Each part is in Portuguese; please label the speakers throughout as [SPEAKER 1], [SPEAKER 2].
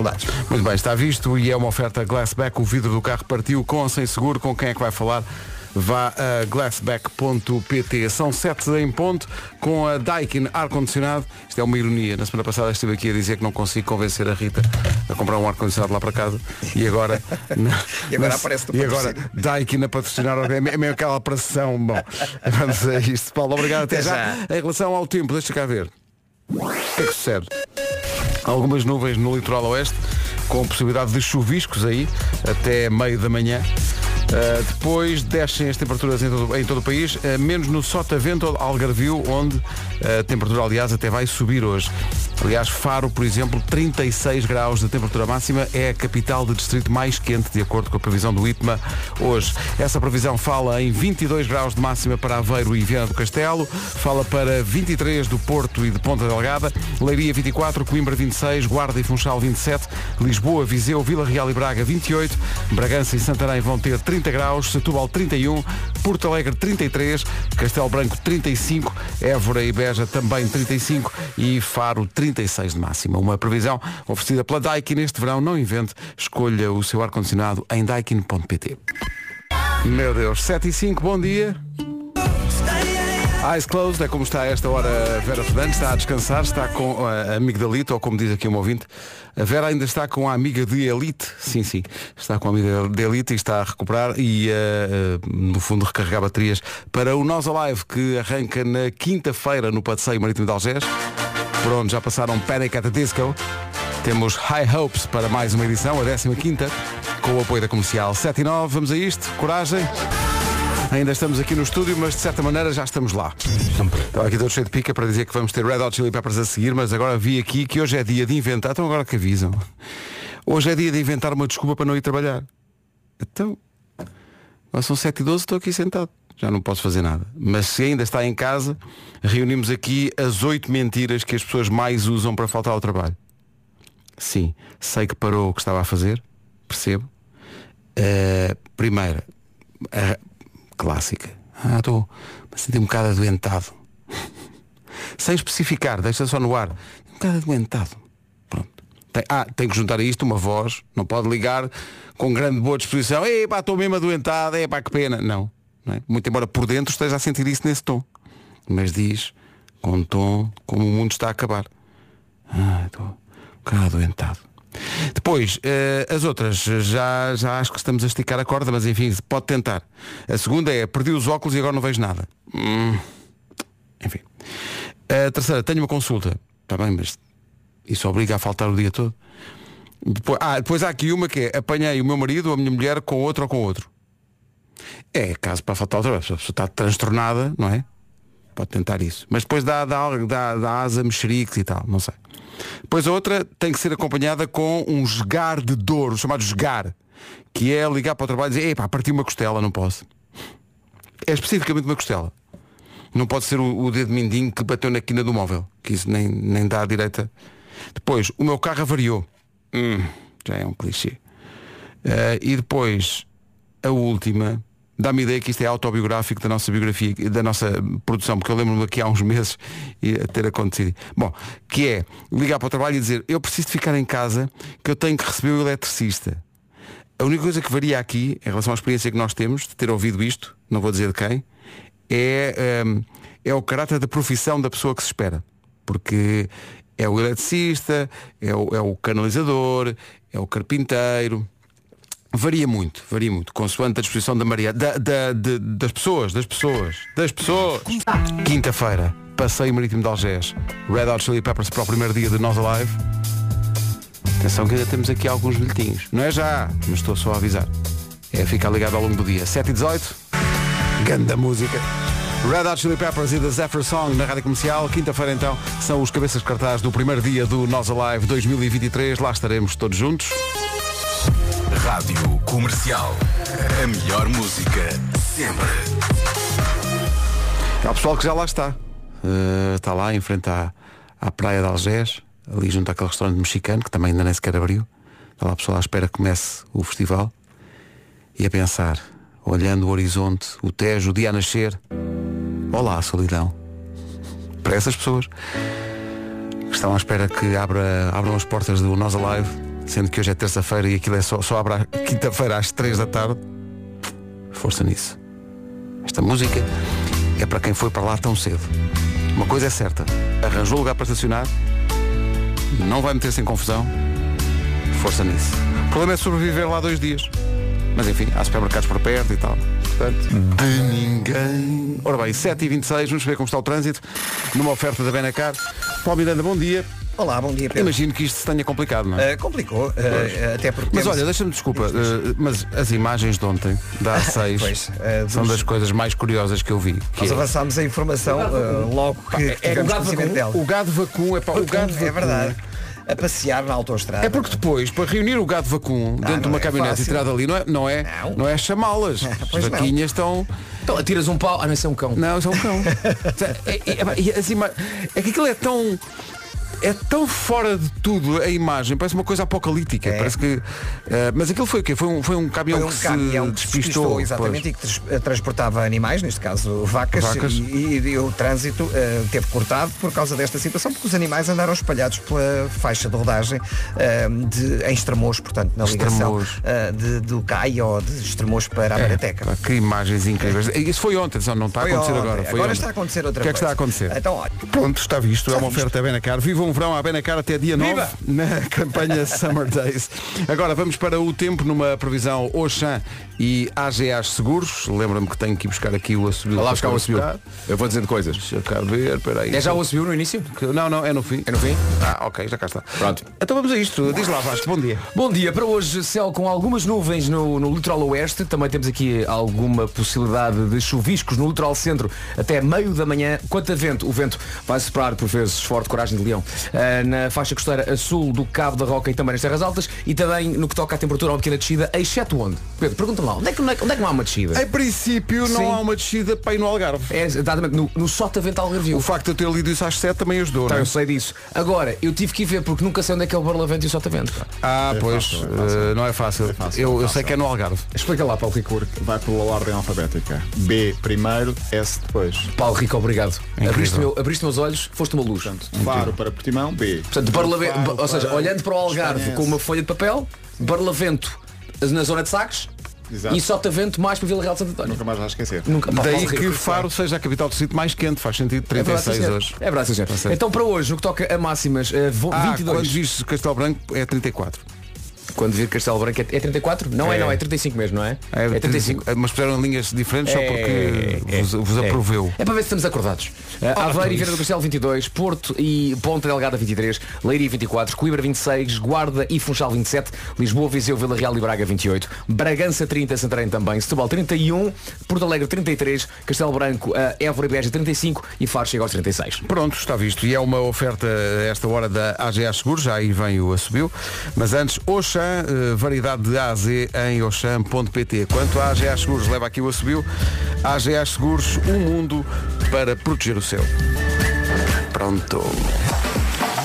[SPEAKER 1] dificuldades.
[SPEAKER 2] Muito bem, está visto e é uma oferta Glassback. O vidro do carro partiu com ou sem seguro. Com quem é que vai falar? Vá a glassback.pt. São sete em ponto com a Daikin ar-condicionado. Isto é uma ironia. Na semana passada estive aqui a dizer que não consigo convencer a Rita a comprar um ar-condicionado lá para casa. E agora.
[SPEAKER 1] E agora aparece
[SPEAKER 2] E agora Daikin a patrocinar. É é meio aquela operação. Bom, vamos a isto. Paulo, obrigado. Até
[SPEAKER 1] Até
[SPEAKER 2] já.
[SPEAKER 1] já.
[SPEAKER 2] Em relação ao tempo, deixa cá ver. O que é que sucede? Algumas nuvens no litoral oeste, com possibilidade de chuviscos aí, até meio da manhã. Uh, depois descem as temperaturas em todo, em todo o país, uh, menos no Sotavento, Algarvio, onde uh, a temperatura, aliás, até vai subir hoje. Aliás, Faro, por exemplo, 36 graus de temperatura máxima, é a capital de distrito mais quente, de acordo com a previsão do ITMA hoje. Essa previsão fala em 22 graus de máxima para Aveiro e Viana do Castelo, fala para 23 do Porto e de Ponta Delgada, Leiria 24, Coimbra 26, Guarda e Funchal 27, Lisboa, Viseu, Vila Real e Braga 28, Bragança e Santarém vão ter 30 graus, Setúbal 31, Porto Alegre 33, Castelo Branco 35, Évora e Beja também 35 e Faro 36 de máxima. Uma previsão oferecida pela Daikin neste verão. Não invente, escolha o seu ar-condicionado em daikin.pt. Meu Deus, 7 e 5, bom dia. Eyes closed, é como está a esta hora a Vera Fernandes, está a descansar, está com a amigdalite, ou como diz aqui um ouvinte, a Vera ainda está com a amiga de elite, sim, sim, está com a amiga de elite e está a recuperar e, eh, eh, no fundo, recarregar baterias para o Nós Alive, que arranca na quinta-feira no Passeio Marítimo de Algés. Por onde já passaram Panic at the Disco. Temos High Hopes para mais uma edição, a 15ª, com o apoio da comercial 7 e 9. Vamos a isto, coragem. Ainda estamos aqui no estúdio, mas de certa maneira já estamos lá. Estava aqui todo cheio de pica para dizer que vamos ter Red Hot Chili Peppers a seguir, mas agora vi aqui que hoje é dia de inventar. Então agora que avisam. Hoje é dia de inventar uma desculpa para não ir trabalhar. Então, agora são 7 e 12 estou aqui sentado. Já não posso fazer nada. Mas se ainda está em casa, reunimos aqui as oito mentiras que as pessoas mais usam para faltar ao trabalho. Sim, sei que parou o que estava a fazer, percebo. Uh, primeira, a clássica. Ah, estou a sentir um bocado adoentado. Sem especificar, deixa só no ar. Um bocado adoentado. Pronto. Tem, ah, tem que juntar a isto uma voz, não pode ligar com grande boa disposição. Ei, estou mesmo adoentado, é pá, que pena. Não é? Muito embora por dentro esteja a sentir isso nesse tom. Mas diz com um tom como o mundo está a acabar. Ah, estou um bocado adoentado. Depois, eh, as outras, já, já acho que estamos a esticar a corda, mas enfim, pode tentar. A segunda é, perdi os óculos e agora não vejo nada. Hum, enfim. A terceira, tenho uma consulta. Está bem, mas isso obriga a faltar o dia todo. Depois, ah, depois há aqui uma que é, apanhei o meu marido ou a minha mulher com outro ou com outro. É caso para faltar outra. Se a pessoa está transtornada, não é? Pode tentar isso. Mas depois dá, dá, dá, dá asa mexeriques e tal, não sei. Depois a outra tem que ser acompanhada com um esgar de dor, o chamado esgar, que é ligar para o trabalho e dizer, epá, parti uma costela, não posso. É especificamente uma costela. Não pode ser o, o dedo mindinho que bateu na quina do móvel, que isso nem, nem dá a direita. Depois, o meu carro avariou. Hum, já é um clichê. Uh, e depois, a última, dá-me ideia que isto é autobiográfico da nossa biografia, da nossa produção, porque eu lembro-me aqui há uns meses a ter acontecido. Bom, que é ligar para o trabalho e dizer, eu preciso de ficar em casa, que eu tenho que receber o eletricista. A única coisa que varia aqui, em relação à experiência que nós temos, de ter ouvido isto, não vou dizer de quem, é, um, é o caráter da profissão da pessoa que se espera. Porque é o eletricista, é o, é o canalizador, é o carpinteiro. Varia muito, varia muito, consoante a disposição da Maria, da, da, de, das pessoas, das pessoas, das pessoas. Quinta-feira, passeio marítimo de Algés, Red Hot Chili Peppers para o primeiro dia de Nós Alive. Atenção que ainda temos aqui alguns bilhetinhos. Não é já, mas estou só a avisar. É ficar ligado ao longo do dia. 7 e 18, ganda música. Red Hot Chili Peppers e The Zephyr Song na Rádio Comercial. Quinta-feira então são os cabeças de cartaz do primeiro dia do Nós Alive 2023. Lá estaremos todos juntos.
[SPEAKER 3] Rádio Comercial. A melhor música sempre.
[SPEAKER 2] Há pessoal que já lá está. Uh, está lá em frente à, à praia de Algés, ali junto àquele restaurante mexicano, que também ainda nem sequer abriu. Está lá a pessoa à espera que comece o festival. E a pensar, olhando o horizonte, o Tejo, o dia a nascer. Olá, solidão. Para essas pessoas que estão à espera que abra, abram as portas do Nós Alive, sendo que hoje é terça-feira e aquilo é só, só abre quinta-feira às 3 da tarde. Força nisso. Esta música é para quem foi para lá tão cedo. Uma coisa é certa, arranjou lugar para estacionar, não vai meter-se em confusão, força nisso. O problema é sobreviver lá dois dias. Mas enfim, há supermercados por perto e tal. Portanto, de ninguém. Ora bem, 7h26, vamos ver como está o trânsito. Numa oferta da Benacar. Paulo Miranda, bom dia.
[SPEAKER 1] Olá, bom dia, Pedro.
[SPEAKER 2] Imagino que isto se tenha complicado, não é?
[SPEAKER 1] Uh, complicou, uh, até porque.
[SPEAKER 2] Mas
[SPEAKER 1] temos-
[SPEAKER 2] olha, deixa-me desculpa, uh, mas as imagens de ontem, da A6,
[SPEAKER 1] Pois, uh,
[SPEAKER 2] são
[SPEAKER 1] dos-
[SPEAKER 2] das coisas mais curiosas que eu vi. que
[SPEAKER 1] Nós
[SPEAKER 2] é-
[SPEAKER 1] avançámos a informação uh, logo que
[SPEAKER 2] é,
[SPEAKER 1] tivemos
[SPEAKER 2] o gado
[SPEAKER 1] conhecimento
[SPEAKER 2] vacum,
[SPEAKER 1] dela.
[SPEAKER 2] o gado vacum, é pá, o gado
[SPEAKER 1] é
[SPEAKER 2] vacum.
[SPEAKER 1] verdade. A passear na autoestrada.
[SPEAKER 2] É porque depois, para reunir o gado vacum dentro de uma
[SPEAKER 1] é
[SPEAKER 2] caminhonete e tirar dali, não é, não é,
[SPEAKER 1] Não.
[SPEAKER 2] não é chamá-las. As vaquinhas estão.
[SPEAKER 4] Então tiras um pau. Ah, não, isso é um cão.
[SPEAKER 2] Não, são um cão. é, é, é, e as ima- é que aquilo é tão. É tão fora de tudo a imagem, parece uma coisa apocalíptica.
[SPEAKER 1] É.
[SPEAKER 2] Parece que. eh, mas aquilo foi o quê? Foi um, foi um caminhão
[SPEAKER 1] Foi um
[SPEAKER 2] que
[SPEAKER 1] caminhão
[SPEAKER 2] se
[SPEAKER 1] que se
[SPEAKER 2] despistou.
[SPEAKER 1] despistou, exatamente, e que eh, transportava animais, neste caso vacas,
[SPEAKER 2] Vacas.
[SPEAKER 1] E, e o trânsito eh, teve cortado por causa desta situação, porque os animais andaram espalhados pela faixa de rodagem eh, de, em Estremoz, portanto, na ligação de, do CAI ou de Estremoz para a
[SPEAKER 2] É,
[SPEAKER 1] Marateca.
[SPEAKER 2] pá, que imagens incríveis. Isso foi ontem, só não está a
[SPEAKER 1] Foi
[SPEAKER 2] acontecer
[SPEAKER 1] ontem.
[SPEAKER 2] agora. Foi
[SPEAKER 1] Agora
[SPEAKER 2] ontem.
[SPEAKER 1] está a acontecer outra
[SPEAKER 2] O que é que está a acontecer?
[SPEAKER 1] Então, olha,
[SPEAKER 2] Pronto, está visto. é uma
[SPEAKER 1] visto.
[SPEAKER 2] oferta Benacar. Viva um verão à Benacar até dia 9 na campanha Summer Days. Agora vamos para o tempo numa previsão Oxan e AGAs Seguros. Lembra-me que tenho que ir buscar aqui o assobio.
[SPEAKER 4] Vai lá buscar o assobio. Eu vou dizendo coisas.
[SPEAKER 2] Deixa eu cá ver, peraí.
[SPEAKER 4] É já o subiu no início?
[SPEAKER 2] Que- Não, não, é no fim.
[SPEAKER 4] É no fim?
[SPEAKER 2] Ah, ok, já cá está.
[SPEAKER 4] Pronto.
[SPEAKER 2] Então vamos a isto. Diz lá, Vasco, bom dia.
[SPEAKER 4] Bom dia, para hoje céu com algumas nuvens no, no litoral oeste, também temos aqui alguma possibilidade de chuviscos no litoral centro até meio da manhã. Quanto a vento, o vento vai soprar por vezes forte coragem de leão na faixa costeira a sul do Cabo da Roca e também nas terras altas e também no que toca à temperatura, uma pequena descida, exceto onde? Pedro, pergunta-me lá, onde é, que, onde, é, que- onde é que não há uma descida?
[SPEAKER 2] Em princípio não
[SPEAKER 4] Sim.
[SPEAKER 2] há uma descida para ir no Algarve.
[SPEAKER 4] É exatamente no, no Sotavento Algarvio.
[SPEAKER 2] O facto de eu ter lido isso às 7 também ajudou, não é?
[SPEAKER 4] eu sei disso. Agora, eu tive que ir ver porque nunca sei onde é que é o Barlavento e o Sotavento.
[SPEAKER 2] Ah, pois,
[SPEAKER 5] fácil, é fácil.
[SPEAKER 2] eh, não é fácil.
[SPEAKER 5] fácil,
[SPEAKER 2] eu,
[SPEAKER 5] é
[SPEAKER 2] eu
[SPEAKER 5] fácil.
[SPEAKER 2] sei que é no Algarve.
[SPEAKER 4] Explica lá, Paulo Rico.
[SPEAKER 5] Vai pela ordem alfabética. B primeiro, S depois.
[SPEAKER 4] Paulo Rico, obrigado. Abriste, meu, abriste meus olhos, foste uma luz.
[SPEAKER 5] Portanto, Faro para Portimão, B.
[SPEAKER 4] Portanto, Barlavento, ou seja,
[SPEAKER 5] para
[SPEAKER 4] olhando para o Algarve
[SPEAKER 5] Espanha,
[SPEAKER 4] com uma folha de papel, Barlavento na zona de Sagres
[SPEAKER 5] Exato.
[SPEAKER 4] e Sotavento mais para Vila Real de Santo António.
[SPEAKER 5] Nunca mais vais esquecer.
[SPEAKER 4] Nunca. Pá,
[SPEAKER 2] Daí que Faro seja a capital do sítio mais quente, faz sentido,
[SPEAKER 4] É verdade, sim,
[SPEAKER 2] 36
[SPEAKER 4] senhor.
[SPEAKER 2] hoje.
[SPEAKER 4] É verdade, sim, senhor.
[SPEAKER 2] certo.
[SPEAKER 4] Então para hoje, no que toca a máximas, vo-
[SPEAKER 2] Ah,
[SPEAKER 4] 22.
[SPEAKER 2] quando viste Castelo Branco é 34.
[SPEAKER 4] Quando vir Castelo Branco é, é 34? Não é.
[SPEAKER 2] É.
[SPEAKER 4] não, é 35 mesmo, não é? É, 35.
[SPEAKER 2] Mas puseram linhas diferentes só porque
[SPEAKER 4] É,
[SPEAKER 2] vos, vos
[SPEAKER 4] é.
[SPEAKER 2] aproveu.
[SPEAKER 4] É para ver se estamos acordados. Uh, Aveiro e Vieira do Castelo 22, Porto e Ponta Delgada 23, Leiria 24, Coimbra 26, Guarda e Funchal 27, Lisboa, Viseu, Vila Real e Braga 28, Bragança 30, Santarém também, Setúbal 31, Porto Alegre 33, Castelo Branco, uh, Évora e Beja 35 e Faro chega aos 36.
[SPEAKER 2] Pronto, está visto. E é uma oferta esta hora da AGA Seguros, já aí vem o assobio. Mas antes, Oxan, eh, variedade de A a Z em oxam.pt. Quanto à AGA Seguros, leva aqui o assobio. AGA Seguros, um mundo para proteger o seu. Pronto.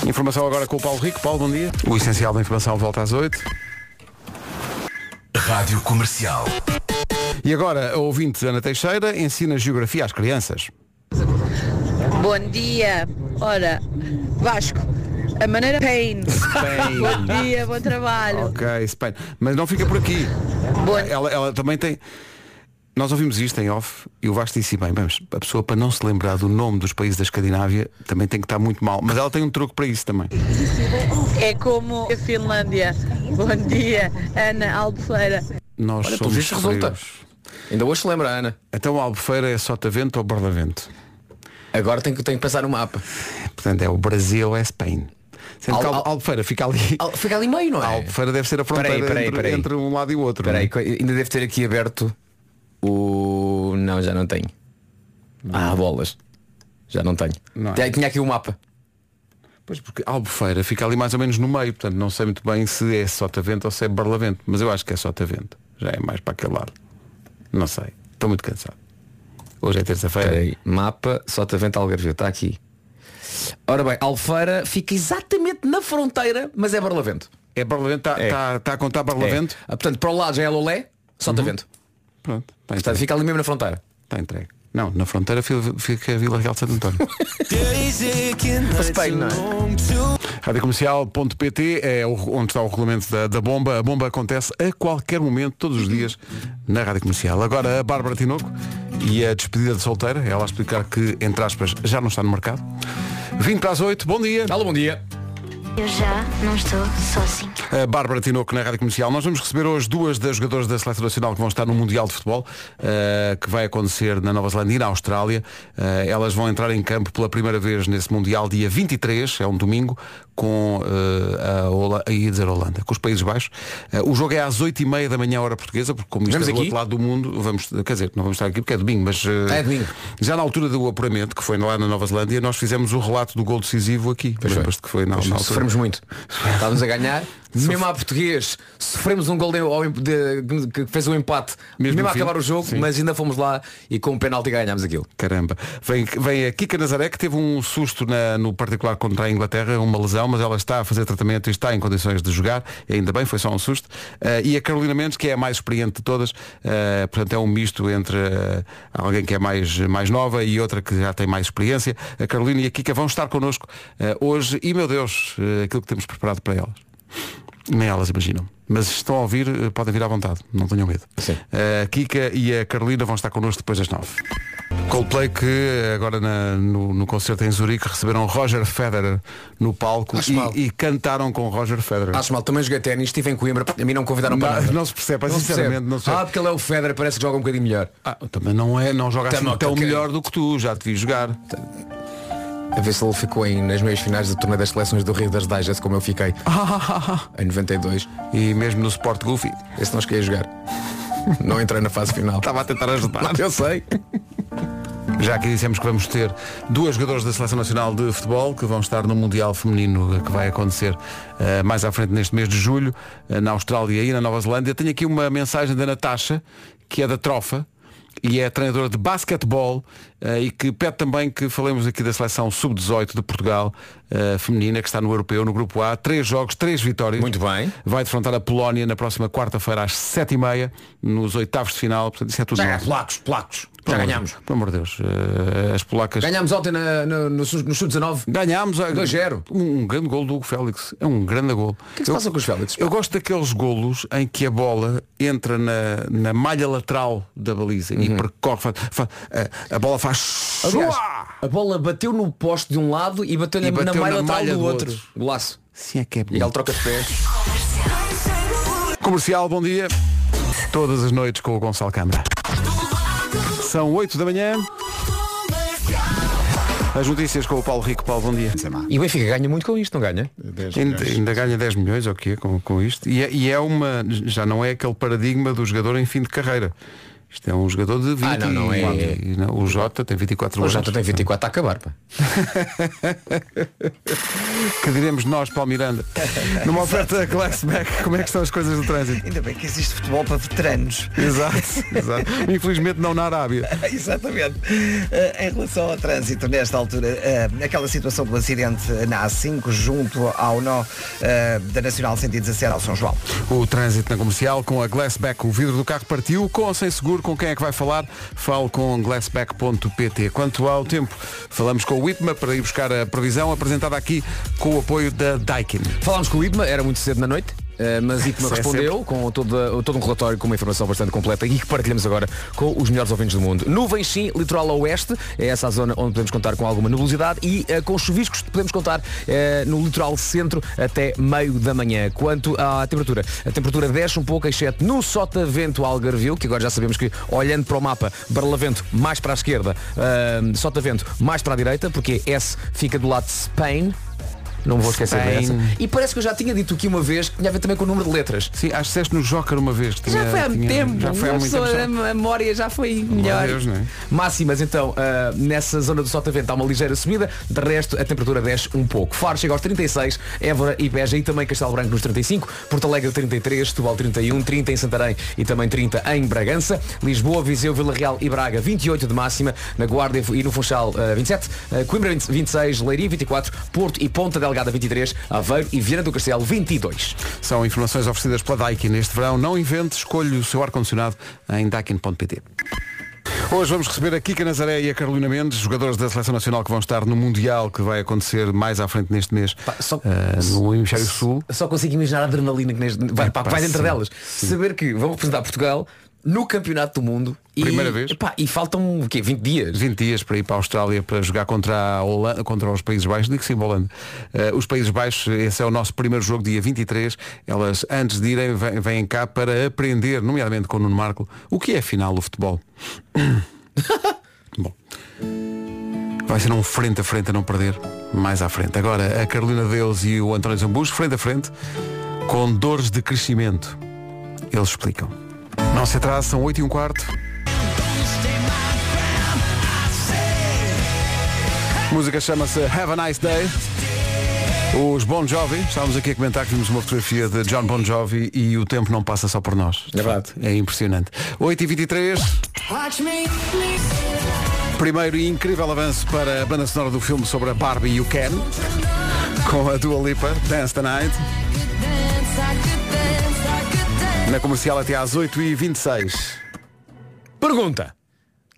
[SPEAKER 2] Informação agora com o Paulo Rico. Paulo, bom dia. O essencial da informação volta às 8.
[SPEAKER 3] Rádio Comercial.
[SPEAKER 2] E agora, a ouvinte Ana Teixeira ensina geografia às crianças.
[SPEAKER 6] Bom dia. Ora, Vasco, a maneira Pain. Bom dia, bom trabalho.
[SPEAKER 2] Ok, Spain. Mas não fica por aqui.
[SPEAKER 6] Bom-
[SPEAKER 2] Ela, ela também tem. Nós ouvimos isto em off e o Vasco disse bem, mas a pessoa para não se lembrar do nome dos países da Escandinávia também tem que estar muito mal. Mas ela tem um truque para isso também.
[SPEAKER 6] É como a Finlândia. Bom dia, Ana Albufeira.
[SPEAKER 2] Nós
[SPEAKER 4] Olha,
[SPEAKER 2] somos
[SPEAKER 4] visto resulta. Ainda hoje se lembra, Ana.
[SPEAKER 2] Então a Albufeira é Sotavento ou Barlavento?
[SPEAKER 4] Agora tenho que, tenho que pensar no mapa.
[SPEAKER 2] Portanto é o Brasil ou é Spain. Sendo
[SPEAKER 4] Al- al-
[SPEAKER 2] Albufeira fica ali.
[SPEAKER 4] Al- Fica ali meio, não é?
[SPEAKER 2] Albufeira deve ser a fronteira
[SPEAKER 4] Peraí, peraí,
[SPEAKER 2] entre,
[SPEAKER 4] peraí.
[SPEAKER 2] entre um lado e o outro.
[SPEAKER 4] Espera aí,
[SPEAKER 2] não é?
[SPEAKER 4] que ainda deve ter aqui aberto o. Não, já não tenho. Ah, bolas. Já não tenho.
[SPEAKER 2] Não é?
[SPEAKER 4] Tinha- aqui o mapa.
[SPEAKER 2] Pois porque Albufeira fica ali mais ou menos no meio, portanto não sei muito bem se é Sotavento ou se é Barlavento, mas eu acho que é Sotavento. Já é mais para aquele lado. Não sei. Estou muito cansado. Hoje é terça-feira.
[SPEAKER 4] Mapa Sotavento Algarvio. Está aqui. Ora bem, Alfeira fica exatamente na fronteira, mas é Barlavento.
[SPEAKER 2] É Barlavento, está
[SPEAKER 4] É.
[SPEAKER 2] tá, tá a contar Barlavento?
[SPEAKER 4] É. Ah, Portanto, para o lado já é Lolé, Sotavento.
[SPEAKER 2] Pronto, está
[SPEAKER 4] Portanto,
[SPEAKER 2] entregue.
[SPEAKER 4] fica ali mesmo na fronteira.
[SPEAKER 2] Está entregue. Não, na fronteira fica a Vila Real de Santo António.
[SPEAKER 4] Para Spain, não é?
[SPEAKER 2] Radiocomercial.pt é onde está o regulamento da, da bomba. A bomba acontece a qualquer momento, todos os dias, na Rádio Comercial. Agora a Bárbara Tinoco e a despedida de solteira, ela a explicar que, entre aspas, já não está no mercado. 20 para as 8, bom dia.
[SPEAKER 4] Alô, bom dia.
[SPEAKER 7] Eu já não estou sozinha.
[SPEAKER 2] A Bárbara Tinoco na Rádio Comercial. Nós vamos receber hoje duas das jogadoras da Seleção Nacional que vão estar no Mundial de Futebol, eh, que vai acontecer na Nova Zelândia e na Austrália. Eh, elas vão entrar em campo pela primeira vez nesse Mundial dia 23, é um domingo, com eh, a, Hola- ia dizer Holanda, com os Países Baixos. Eh, o jogo é às 8h30 da manhã, hora portuguesa, porque como isto
[SPEAKER 4] Vamos
[SPEAKER 2] é do
[SPEAKER 4] aqui?
[SPEAKER 2] outro lado do mundo, vamos, quer dizer, não vamos estar aqui porque é domingo, mas eh,
[SPEAKER 4] É domingo.
[SPEAKER 2] já na altura do apuramento, que foi lá na Nova Zelândia, nós fizemos o relato do gol decisivo aqui. Lembras-te que foi na, na altura?
[SPEAKER 4] Sofremos muito. Estávamos a ganhar. Mesmo a português, sofremos um gol que fez o empate.
[SPEAKER 2] Mesmo
[SPEAKER 4] Mesmo, a
[SPEAKER 2] fim?
[SPEAKER 4] acabar o jogo,
[SPEAKER 2] Sim.
[SPEAKER 4] mas ainda fomos lá e com o penalti ganhámos aquilo.
[SPEAKER 2] Caramba. Vem, vem a Kika Nazaré que teve um susto na- no particular contra a Inglaterra, uma lesão, mas ela está a fazer tratamento e está em condições de jogar. Ainda bem, foi só um susto. Eh, e a Carolina Mendes, que é a mais experiente de todas, eh, portanto é um misto entre eh, alguém que é mais, mais nova e outra que já tem mais experiência. A Carolina e a Kika vão estar connosco hoje e, meu Deus, aquilo que temos preparado para elas. Nem elas imaginam. Mas se estão a ouvir, eh, podem vir à vontade, não tenham medo.
[SPEAKER 4] Sim.
[SPEAKER 2] Eh, A Kika e a Carolina vão estar connosco depois das nove. Coldplay que eh, agora na- no, no concerto em Zurique receberam Roger Federer no palco e, e cantaram com Roger Federer.
[SPEAKER 4] Acho mal, também joguei ténis, estive em Coimbra, a mim não me convidaram para
[SPEAKER 2] Não,
[SPEAKER 4] nada.
[SPEAKER 2] não se percebe,
[SPEAKER 4] se
[SPEAKER 2] sinceramente,
[SPEAKER 4] percebe.
[SPEAKER 2] não se percebe.
[SPEAKER 4] Ah, porque ele é o Federer, parece que joga um bocadinho melhor.
[SPEAKER 2] Ah, também não é, não joga assim tão melhor do que tu, já te vi jogar.
[SPEAKER 4] A ver se ele ficou em, nas meias finais do torneio das seleções do Rio das Digest, como eu fiquei em 92.
[SPEAKER 2] E mesmo no Sport Goofy.
[SPEAKER 4] Esse não cheguei a jogar. Não entrei na fase final.
[SPEAKER 2] Estava a tentar ajudar.
[SPEAKER 4] Eu sei.
[SPEAKER 2] Já aqui dissemos que vamos ter duas jogadoras da Seleção Nacional de Futebol que vão estar no Mundial Feminino que vai acontecer eh, mais à frente neste mês de julho, eh, na Austrália e na Nova Zelândia. Tenho aqui uma mensagem da Natasha, que é da Trofa, e é treinadora de basquetebol e que pede também que falemos aqui da seleção sub-18 de Portugal eh, feminina que está no europeu, no grupo A. Três jogos, três vitórias.
[SPEAKER 4] Muito bem.
[SPEAKER 2] Vai defrontar a Polónia na próxima quarta-feira às sete e meia, nos oitavos de final. Portanto, isso é tudo nosso.
[SPEAKER 4] Polacos, polacos. Já
[SPEAKER 2] Pelo amor-
[SPEAKER 4] ganhámos.
[SPEAKER 2] Pelo amor de Deus. eh, as polacas.
[SPEAKER 4] Ganhámos ontem na- no, no, no Sub-19.
[SPEAKER 2] Ganhámos a-
[SPEAKER 4] 2-0.
[SPEAKER 2] um, um grande gol do Hugo Félix. É um grande gol. O
[SPEAKER 4] que é que se passa com os Félix?
[SPEAKER 2] Eu gosto daqueles golos em que a bola entra na, na malha lateral da baliza e
[SPEAKER 4] Uhum.
[SPEAKER 2] percorre. fa- fa- a, a bola faz.
[SPEAKER 4] Aliás,
[SPEAKER 2] Suá!
[SPEAKER 4] a bola bateu no poste de um lado e bateu,
[SPEAKER 2] E
[SPEAKER 4] na,
[SPEAKER 2] bateu
[SPEAKER 4] na malha
[SPEAKER 2] na malha
[SPEAKER 4] do
[SPEAKER 2] do
[SPEAKER 4] outro.
[SPEAKER 2] outro.
[SPEAKER 4] Golaço.
[SPEAKER 2] Sim, é que é
[SPEAKER 4] E
[SPEAKER 2] bonito.
[SPEAKER 4] ele troca de pés.
[SPEAKER 2] Comercial, bom dia. Todas as noites com o Gonçalo Câmara. São 8 da manhã. As notícias com o Paulo Rico. Paulo, bom dia.
[SPEAKER 4] E o Benfica ganha muito com isto, não ganha?
[SPEAKER 5] 10
[SPEAKER 2] Ainda, ainda ganha 10 milhões ou o quê com, com isto? E é, e é uma. Já não é aquele paradigma do jogador em fim de carreira. Isto é um jogador de 20
[SPEAKER 4] Ah, não, não é-
[SPEAKER 2] e- não, o Jota tem 24
[SPEAKER 4] O
[SPEAKER 2] anos.
[SPEAKER 4] Jota tem 24 a acabar. Pá.
[SPEAKER 2] Que diremos nós, Paulo Miranda. Numa oferta Glassback, como é que estão as coisas do trânsito?
[SPEAKER 1] Ainda bem que existe futebol para veteranos.
[SPEAKER 2] Exato, exato. Infelizmente não na Arábia.
[SPEAKER 1] Exatamente. Eh, em relação ao trânsito, nesta altura, eh, aquela situação do acidente na A5, junto ao nó eh, da Nacional 117 ao São João.
[SPEAKER 2] O trânsito na comercial com a Glassback. O vidro do carro partiu, com ou sem seguro, com quem é que vai falar? Fale com glassback.pt. Quanto ao tempo, falamos com o IPMA para ir buscar a previsão apresentada aqui com o apoio da Daikin.
[SPEAKER 4] Falámos com o IPMA, era muito cedo na noite. Eh, mas IPMA
[SPEAKER 2] Isso é
[SPEAKER 4] respondeu com toda- todo um relatório com uma informação bastante completa e que partilhamos agora com os melhores ouvintes do mundo. Nuvens sim, litoral a oeste, é essa a zona onde podemos contar com alguma nebulosidade e eh, com chuviscos podemos contar eh, no litoral centro até meio da manhã. Quanto à temperatura, a temperatura desce um pouco, exceto no Sotavento Algarvio, que agora já sabemos que olhando para o mapa, Barlavento mais para a esquerda, Sotavento mais para a direita, porque S fica do lado de Spain. Não vou esquecer
[SPEAKER 2] Spain.
[SPEAKER 4] dessa. E parece que eu já tinha dito aqui uma vez que tinha a ver também com o número de letras.
[SPEAKER 2] Sim, acho que disseste no Joker uma vez. que
[SPEAKER 4] Já
[SPEAKER 2] tinha-
[SPEAKER 4] foi há muito
[SPEAKER 2] tinha-
[SPEAKER 4] tempo.
[SPEAKER 2] Já foi há muito tempo.
[SPEAKER 4] A memória já foi melhor.
[SPEAKER 2] Deus, é?
[SPEAKER 4] Máximas, então, ah, nessa zona do Sotavento há uma ligeira subida. De resto, a temperatura desce um pouco. Faro chega aos 36, Évora e Beja e também Castelo Branco nos 35, Porto Alegre 33, Setúbal 31, 30 em Santarém e também 30 em Bragança. Lisboa, Viseu, Vila Real e Braga 28 de máxima. Na Guarda e no Funchal ah, 27, ah, Coimbra 20 26, Leiria 24, Porto e Ponta Delgada 23, Aveiro e Viana do Castelo 22.
[SPEAKER 2] São informações oferecidas pela Daikin neste verão. Não invente, escolha o seu ar-condicionado em daikin.pt. Hoje vamos receber a Kika Nazaré e a Carolina Mendes, jogadores da Seleção Nacional que vão estar no Mundial que vai acontecer mais à frente neste mês
[SPEAKER 4] só-
[SPEAKER 2] ah, no Hemisfério Sul.
[SPEAKER 4] Só consigo imaginar a adrenalina que neste, vai, pá, vai dentro
[SPEAKER 2] sim,
[SPEAKER 4] delas. Saber que vão representar Portugal no Campeonato do Mundo. E,
[SPEAKER 2] Primeira vez.
[SPEAKER 4] epá, e faltam o quê? 20 dias.
[SPEAKER 2] 20 dias para ir para a Austrália para jogar contra, a Holanda, contra os Países Baixos, digo sim, Holanda. Eh, os Países Baixos, esse é o nosso primeiro jogo, dia 23. Elas, antes de irem, vêm, vêm cá para aprender, nomeadamente com o Nuno Marco, o que é afinal o futebol. Bom. Vai ser um frente a frente a não perder, mais à frente. Agora, a Carolina Deus e o António Zambujo, frente a frente, com dores de crescimento. Eles explicam. Não se atrasa, são 8 e um quarto. A música chama-se Have a Nice Day. Os Bon Jovi, estávamos aqui a comentar que vimos uma fotografia de John Bon Jovi e o tempo não passa só por nós.
[SPEAKER 4] É verdade.
[SPEAKER 2] É impressionante. 8h23. Primeiro e incrível avanço para a banda sonora do filme sobre a Barbie e o Ken. Com a Dua Lipa, Dance the Night. Na comercial até às 8h26.
[SPEAKER 4] Pergunta.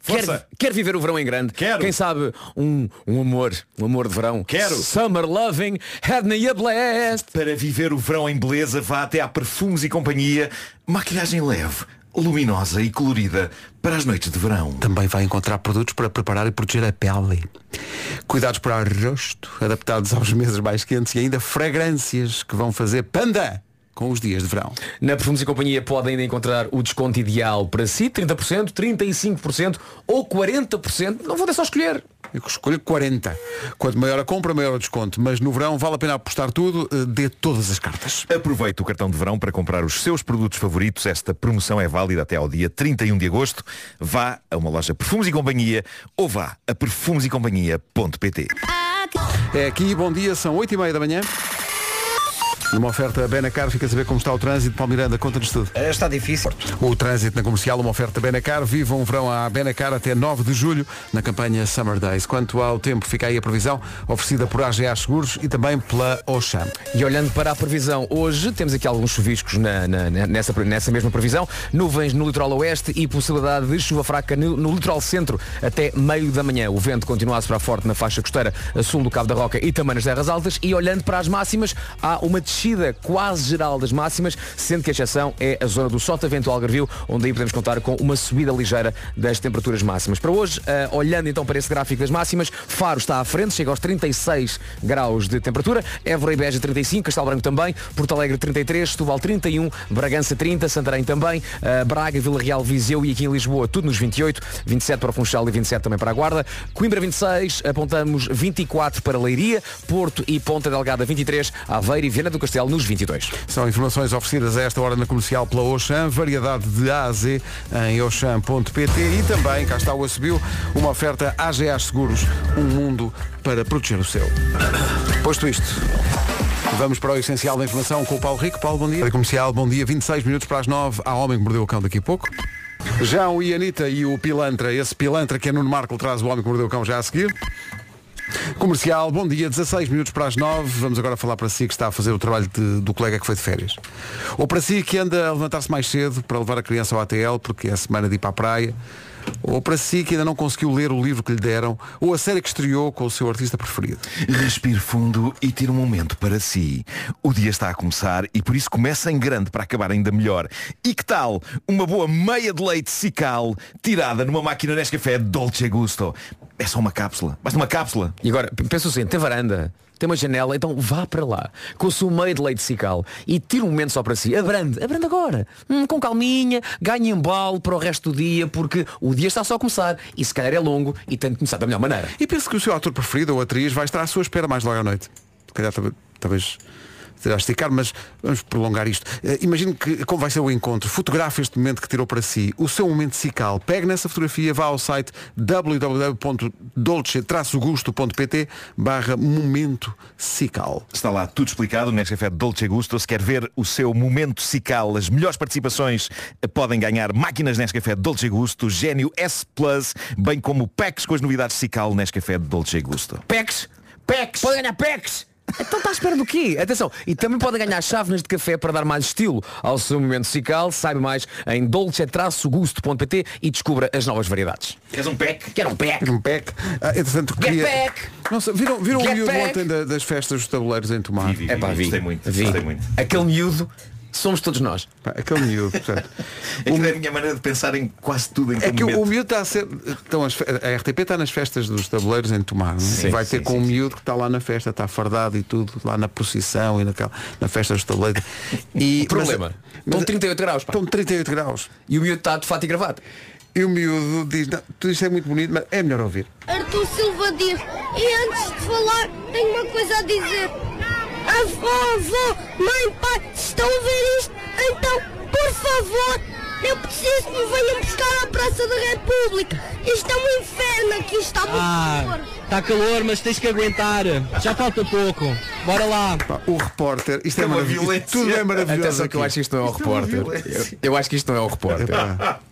[SPEAKER 4] Quer, quer viver o verão em grande?
[SPEAKER 8] Quero.
[SPEAKER 4] Quem sabe um, um amor, um amor de verão?
[SPEAKER 8] Quero.
[SPEAKER 4] Summer loving, had me a blast.
[SPEAKER 8] Para viver o verão em beleza, vá até à Perfumes e Companhia. Maquilhagem leve, luminosa e colorida para as noites de verão.
[SPEAKER 2] Também vai encontrar produtos para preparar e proteger a pele. Cuidados para o rosto, adaptados aos meses mais quentes e ainda fragrâncias que vão fazer panda com os dias de verão.
[SPEAKER 4] Na Perfumes e Companhia pode ainda encontrar o desconto ideal para si, 30%, 35% ou 40%. Não vou deixar escolher.
[SPEAKER 2] Eu escolho 40. Quanto maior a compra, maior o desconto. Mas no verão vale a pena apostar tudo, eh, dê todas as cartas.
[SPEAKER 8] Aproveite o cartão de verão para comprar os seus produtos favoritos. Esta promoção é válida até ao dia 31 de agosto. Vá a uma loja Perfumes e Companhia ou vá a perfumesecompanhia.pt
[SPEAKER 2] É aqui, bom dia, são 8 e meia da manhã. Numa oferta Benacar, fica a saber como está o trânsito. Paulo Miranda, conta-nos tudo.
[SPEAKER 1] Eh, Está difícil.
[SPEAKER 2] O trânsito na comercial, uma oferta Benacar. Viva um verão à Benacar até 9 de julho na campanha Summer Days. Quanto ao tempo, fica aí a previsão oferecida por AGA Seguros e também pela Oxam.
[SPEAKER 4] E olhando para a previsão, hoje temos aqui alguns chuviscos na- na- na- nessa, nessa mesma previsão. Nuvens no litoral oeste e possibilidade de chuva fraca no, no litoral centro até meio da manhã. O vento continua a soprar forte na faixa costeira a sul do Cabo da Roca e também nas terras altas. E olhando para as máximas, há uma descida quase geral das máximas, sendo que a exceção é a zona do Sotavento Algarvio, onde aí podemos contar com uma subida ligeira das temperaturas máximas. Para hoje, ah, olhando então para esse gráfico das máximas, Faro está à frente, chega aos 36 graus de temperatura, Évora e Beja 35, Castelo Branco também, Porto Alegre 33, Setúbal 31, Bragança 30, Santarém também, ah, Braga, Vila Real, Viseu e aqui em Lisboa tudo nos 28, 27 para o Funchal e 27 também para a Guarda, Coimbra 26, apontamos 24 para Leiria, Porto e Ponta Delgada 23, Aveiro e Viana do Castelo nos 22.
[SPEAKER 2] São informações oferecidas a esta hora na comercial pela Oxam, variedade de A a Z em oxam.pt e também, cá está o Assobio, uma oferta AGA Seguros, um mundo para proteger o seu. Posto isto, vamos para o essencial da informação com o Paulo Rico. Paulo, bom dia. Para comercial, bom dia, 26 minutos para as 9, há Homem que Mordeu o Cão daqui a pouco. João e Anitta e o Pilantra, esse Pilantra que é Nuno Marco traz o Homem que Mordeu o Cão já a seguir. Comercial, bom dia, 16 minutos para as 9. Vamos agora falar para si que está a fazer o trabalho de- do colega que foi de férias. Ou para si que anda a levantar-se mais cedo para levar a criança ao ATL porque é semana de ir para a praia. Ou para si que ainda não conseguiu ler o livro que lhe deram. Ou a série que estreou com o seu artista preferido.
[SPEAKER 8] Respire fundo e tire um momento para si. O dia está a começar e por isso começa em grande para acabar ainda melhor. E que tal uma boa meia de leite cical tirada numa máquina Nescafé Dolce Gusto? É só uma cápsula. Basta uma cápsula.
[SPEAKER 4] E agora, pensa assim, tem varanda, tem uma janela, então vá para lá, com o seu meio de leite cical e tira um momento só para si. Abrande, abrande agora. Hum, com calminha, ganhe embalo para o resto do dia, porque o dia está só a começar e se calhar é longo e tem de começar da melhor maneira.
[SPEAKER 2] E penso que o seu ator preferido ou atriz vai estar à sua espera mais logo à noite. Se calhar talvez, a esticar, mas vamos prolongar isto. Eh, imagine que como vai ser o encontro. Fotografe este momento que tirou para si. O seu momento cical. Pegue nessa fotografia, vá ao site www.dolce-gusto.pt barra momento cical.
[SPEAKER 8] Está lá tudo explicado no Nescafé Dolce Gusto. Se quer ver o seu momento cical, as melhores participações eh, podem ganhar máquinas Nescafé Dolce Gusto, Gênio S Plus, bem como packs com as novidades cical Nescafé Dolce Gusto.
[SPEAKER 4] PEX! PEX! Pode ganhar PEX! Então está à espera do quê? Atenção, e também pode ganhar chávenas de café para dar mais estilo ao seu momento musical. Saiba mais em dolce-gusto.pt e descubra as novas variedades.
[SPEAKER 8] Queres um pack?
[SPEAKER 4] Quero um pack.
[SPEAKER 2] Um pack. Ah, entretanto,
[SPEAKER 4] Get
[SPEAKER 2] queria...
[SPEAKER 4] back.
[SPEAKER 2] Não sei, viram viram
[SPEAKER 4] Get
[SPEAKER 2] o miúdo
[SPEAKER 4] back.
[SPEAKER 2] ontem da- das festas dos tabuleiros em Tomar?
[SPEAKER 8] Vi, vi,
[SPEAKER 4] É pá, vi.
[SPEAKER 8] Gostei muito.
[SPEAKER 4] Vi.
[SPEAKER 8] Gostei muito.
[SPEAKER 4] Aquele miúdo somos todos nós.
[SPEAKER 2] Pá, Aquele miúdo, portanto.
[SPEAKER 8] Aquilo é a minha maneira de pensar em quase tudo em
[SPEAKER 2] É
[SPEAKER 8] que
[SPEAKER 2] que
[SPEAKER 8] eu
[SPEAKER 2] o, o miúdo está a ser. Estão as a RTP está nas festas dos tabuleiros em Tomar. não é?
[SPEAKER 8] Sim,
[SPEAKER 2] Vai
[SPEAKER 8] sim,
[SPEAKER 2] ter com
[SPEAKER 8] sim,
[SPEAKER 2] o miúdo que está lá na festa, está fardado e tudo, lá na procissão e naquela, na festa dos tabuleiros. E,
[SPEAKER 4] Problema. Estão 38 graus. pá.
[SPEAKER 2] Estão 38 graus.
[SPEAKER 4] E o miúdo está de fato e gravata.
[SPEAKER 2] E o miúdo diz, "Não, tudo isto é muito bonito, mas é melhor ouvir.
[SPEAKER 9] Artur Silva diz, e antes de falar, tenho uma coisa a dizer. Avó, mãe, pai, se estão a ver isto, então, por favor, eu preciso que me venham buscar à Praça da República. Isto é um inferno aqui, está muito calor.
[SPEAKER 10] Está calor, mas tens que aguentar. Já falta pouco. Bora lá.
[SPEAKER 2] O repórter, isto é,
[SPEAKER 8] É uma
[SPEAKER 2] maravilhoso. Tudo é maravilhoso.
[SPEAKER 4] Atenção
[SPEAKER 2] aqui.
[SPEAKER 4] que eu acho que isto não é o repórter. Eu, eu acho que isto não é o repórter.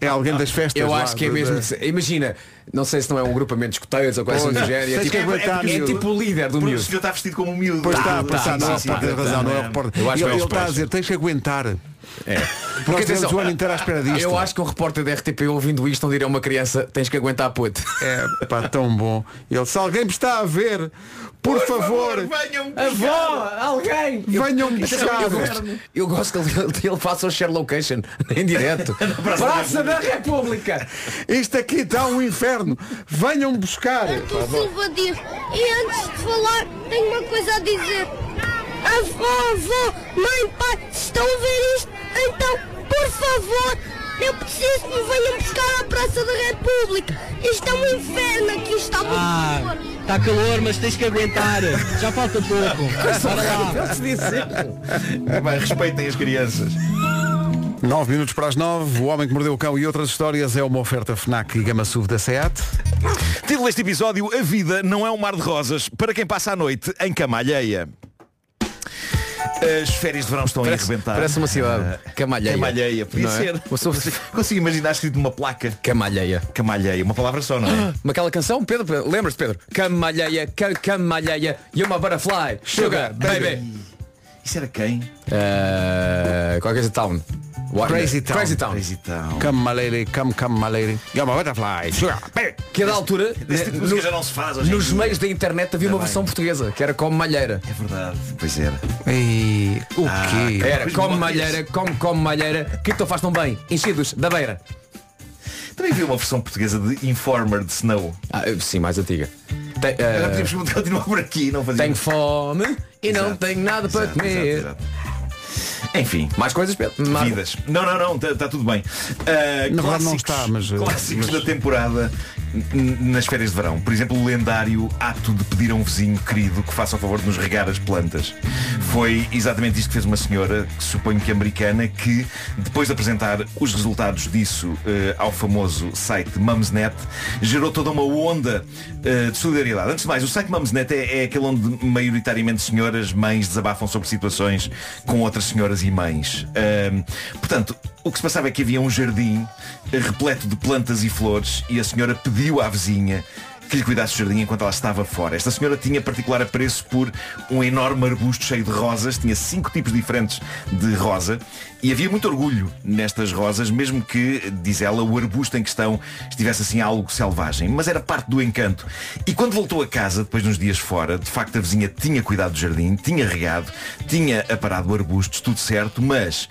[SPEAKER 2] É alguém das festas.
[SPEAKER 4] Eu
[SPEAKER 2] lá,
[SPEAKER 4] acho que é mesmo. Imagina, não sei se não é um grupamento de escoteiros ou coisa assim do género. É tipo,
[SPEAKER 2] que aguentar,
[SPEAKER 4] é
[SPEAKER 2] miúdo.
[SPEAKER 4] tipo o líder do
[SPEAKER 8] Porque o
[SPEAKER 4] miúdo.
[SPEAKER 8] senhor está vestido como um miúdo.
[SPEAKER 2] Pois está,
[SPEAKER 4] Tá,
[SPEAKER 2] pois está,
[SPEAKER 4] tá,
[SPEAKER 2] não,
[SPEAKER 4] sim, tá,
[SPEAKER 2] razão, não é o repórter.
[SPEAKER 4] Eu acho que
[SPEAKER 2] ele
[SPEAKER 4] é
[SPEAKER 2] ele está a dizer, tens que aguentar.
[SPEAKER 4] É. Porque atenção,
[SPEAKER 2] o ano inteiro à espera disto.
[SPEAKER 4] eu acho que um repórter da RTP ouvindo isto não diria a uma criança tens que aguentar puto.
[SPEAKER 2] É pá, tão bom. Ele, se alguém me está a ver, por, favor,
[SPEAKER 8] venham
[SPEAKER 4] Avó, alguém!
[SPEAKER 2] venham me
[SPEAKER 4] Atenção,
[SPEAKER 2] buscar.
[SPEAKER 4] eu, gosto, eu gosto que ele, ele faça o share location em direto. Praça da República!
[SPEAKER 2] Isto aqui está um inferno. Venham me buscar.
[SPEAKER 9] Artur Silva diz, e antes de falar, tenho uma coisa a dizer. Avó, avó, mãe, pai, se estão a ver isto, então, por favor, eu preciso que me venham buscar à Praça da República. Isto é um inferno aqui, está muito
[SPEAKER 10] Ah,
[SPEAKER 9] calor.
[SPEAKER 10] está calor, mas tens que aguentar. Já falta pouco. Bora lá.
[SPEAKER 8] Vai, respeitem as crianças.
[SPEAKER 2] 9 minutos para as 9. O Homem que Mordeu o Cão e outras histórias é uma oferta FNAC e Gama SUV da SEAT.
[SPEAKER 8] Título deste episódio, a vida não é um mar de rosas para quem passa a noite em cama alheia. As férias de verão estão
[SPEAKER 4] Parece,
[SPEAKER 8] a arrebentar.
[SPEAKER 4] parece uma cidade. Camalheia.
[SPEAKER 8] Camalheia, podia
[SPEAKER 4] Não é?
[SPEAKER 8] ser.
[SPEAKER 4] Uma sou-
[SPEAKER 8] Consigo imaginar escrito numa placa.
[SPEAKER 4] Camalheia.
[SPEAKER 8] Camalheia, uma palavra só, não é?
[SPEAKER 4] Mas aquela canção, Pedro, Pedro lembras-te, Pedro? Camalheia, ca camalheia, you're my butterfly, sugar, baby.
[SPEAKER 8] Isso era quem?
[SPEAKER 4] Uh, qualquer coisa town. What?
[SPEAKER 2] Crazy Town.
[SPEAKER 4] Crazy Town.
[SPEAKER 8] Crazy Town.
[SPEAKER 2] Come my lady, come, come my lady. You're my butterfly.
[SPEAKER 4] Que a da altura,
[SPEAKER 8] tipo de música já não se faz hoje em
[SPEAKER 4] nos
[SPEAKER 8] dia.
[SPEAKER 4] meios da internet havia uma
[SPEAKER 8] bem.
[SPEAKER 4] versão portuguesa, que era como malheira.
[SPEAKER 8] É verdade, pois era.
[SPEAKER 2] E o quê?
[SPEAKER 4] Era
[SPEAKER 8] Pois
[SPEAKER 4] como
[SPEAKER 8] não,
[SPEAKER 4] malheira, como como malheira, que tu faz tão bem? Enchidos da beira.
[SPEAKER 8] Também vi uma versão portuguesa de Informer de Snow.
[SPEAKER 4] Ah, sim, mais antiga. Tem,
[SPEAKER 8] Agora
[SPEAKER 4] uh,
[SPEAKER 8] podíamos continuar por aqui, não fazia.
[SPEAKER 4] tenho fome e não
[SPEAKER 8] Exato,
[SPEAKER 4] tenho nada para
[SPEAKER 8] exato,
[SPEAKER 4] comer.
[SPEAKER 8] exato, exato. Enfim.
[SPEAKER 4] Mais coisas, Pedro? Mais-
[SPEAKER 8] Vidas. Não, não, não, está tudo bem. Uh,
[SPEAKER 2] Na verdade não
[SPEAKER 8] clássicos-
[SPEAKER 2] está, mas, uh,
[SPEAKER 8] Clássicos
[SPEAKER 2] mas-
[SPEAKER 8] da temporada nas férias de verão. Por exemplo, o lendário ato de pedir a um vizinho querido que faça o favor de nos regar as plantas. Foi exatamente isto que fez uma senhora, que suponho que americana, que depois de apresentar os resultados disso uh, ao famoso site Mumsnet, gerou toda uma onda uh, de solidariedade. Antes de mais, o site Mumsnet é, é aquele onde maioritariamente senhoras, mães desabafam sobre situações com outras senhoras e mães. Portanto, o que se passava é que havia um jardim eh, repleto de plantas e flores e a senhora pediu à vizinha que lhe cuidasse do jardim enquanto ela estava fora. Esta senhora tinha particular apreço por um enorme arbusto cheio de rosas, tinha cinco tipos diferentes de rosa e havia muito orgulho nestas rosas, mesmo que, diz ela, o arbusto em questão estivesse assim algo selvagem. Mas era parte do encanto. E quando voltou a casa, depois de uns dias fora, de facto a vizinha tinha cuidado do jardim, tinha regado, tinha aparado arbustos, tudo certo, mas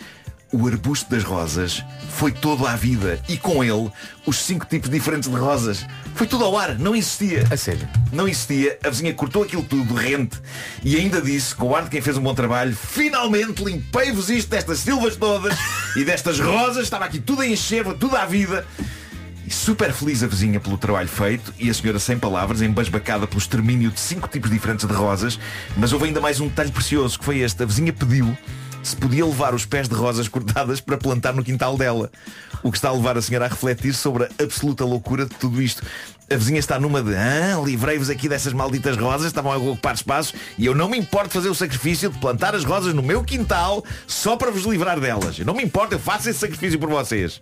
[SPEAKER 8] o arbusto das rosas foi todo à vida e com ele os cinco tipos diferentes de rosas. Foi tudo ao ar, não existia.
[SPEAKER 4] A sério?
[SPEAKER 8] Não existia, a vizinha cortou aquilo tudo rente e ainda disse, com o ar de quem fez um bom trabalho, finalmente limpei-vos isto destas silvas todas e destas rosas, estava aqui tudo a encher, tudo à vida. E super feliz a vizinha pelo trabalho feito e a senhora sem palavras, embasbacada pelo extermínio de cinco tipos diferentes de rosas, mas houve ainda mais um detalhe precioso, que foi este. A vizinha pediu se podia levar os pés de rosas cortadas para plantar no quintal dela. O que está a levar a senhora a refletir sobre a absoluta loucura de tudo isto. A vizinha está numa de ah, livrei-vos aqui dessas malditas rosas, estavam a ocupar espaços e eu não me importo fazer o sacrifício de plantar as rosas no meu quintal só para vos livrar delas. Eu não me importo, eu faço esse sacrifício por vocês.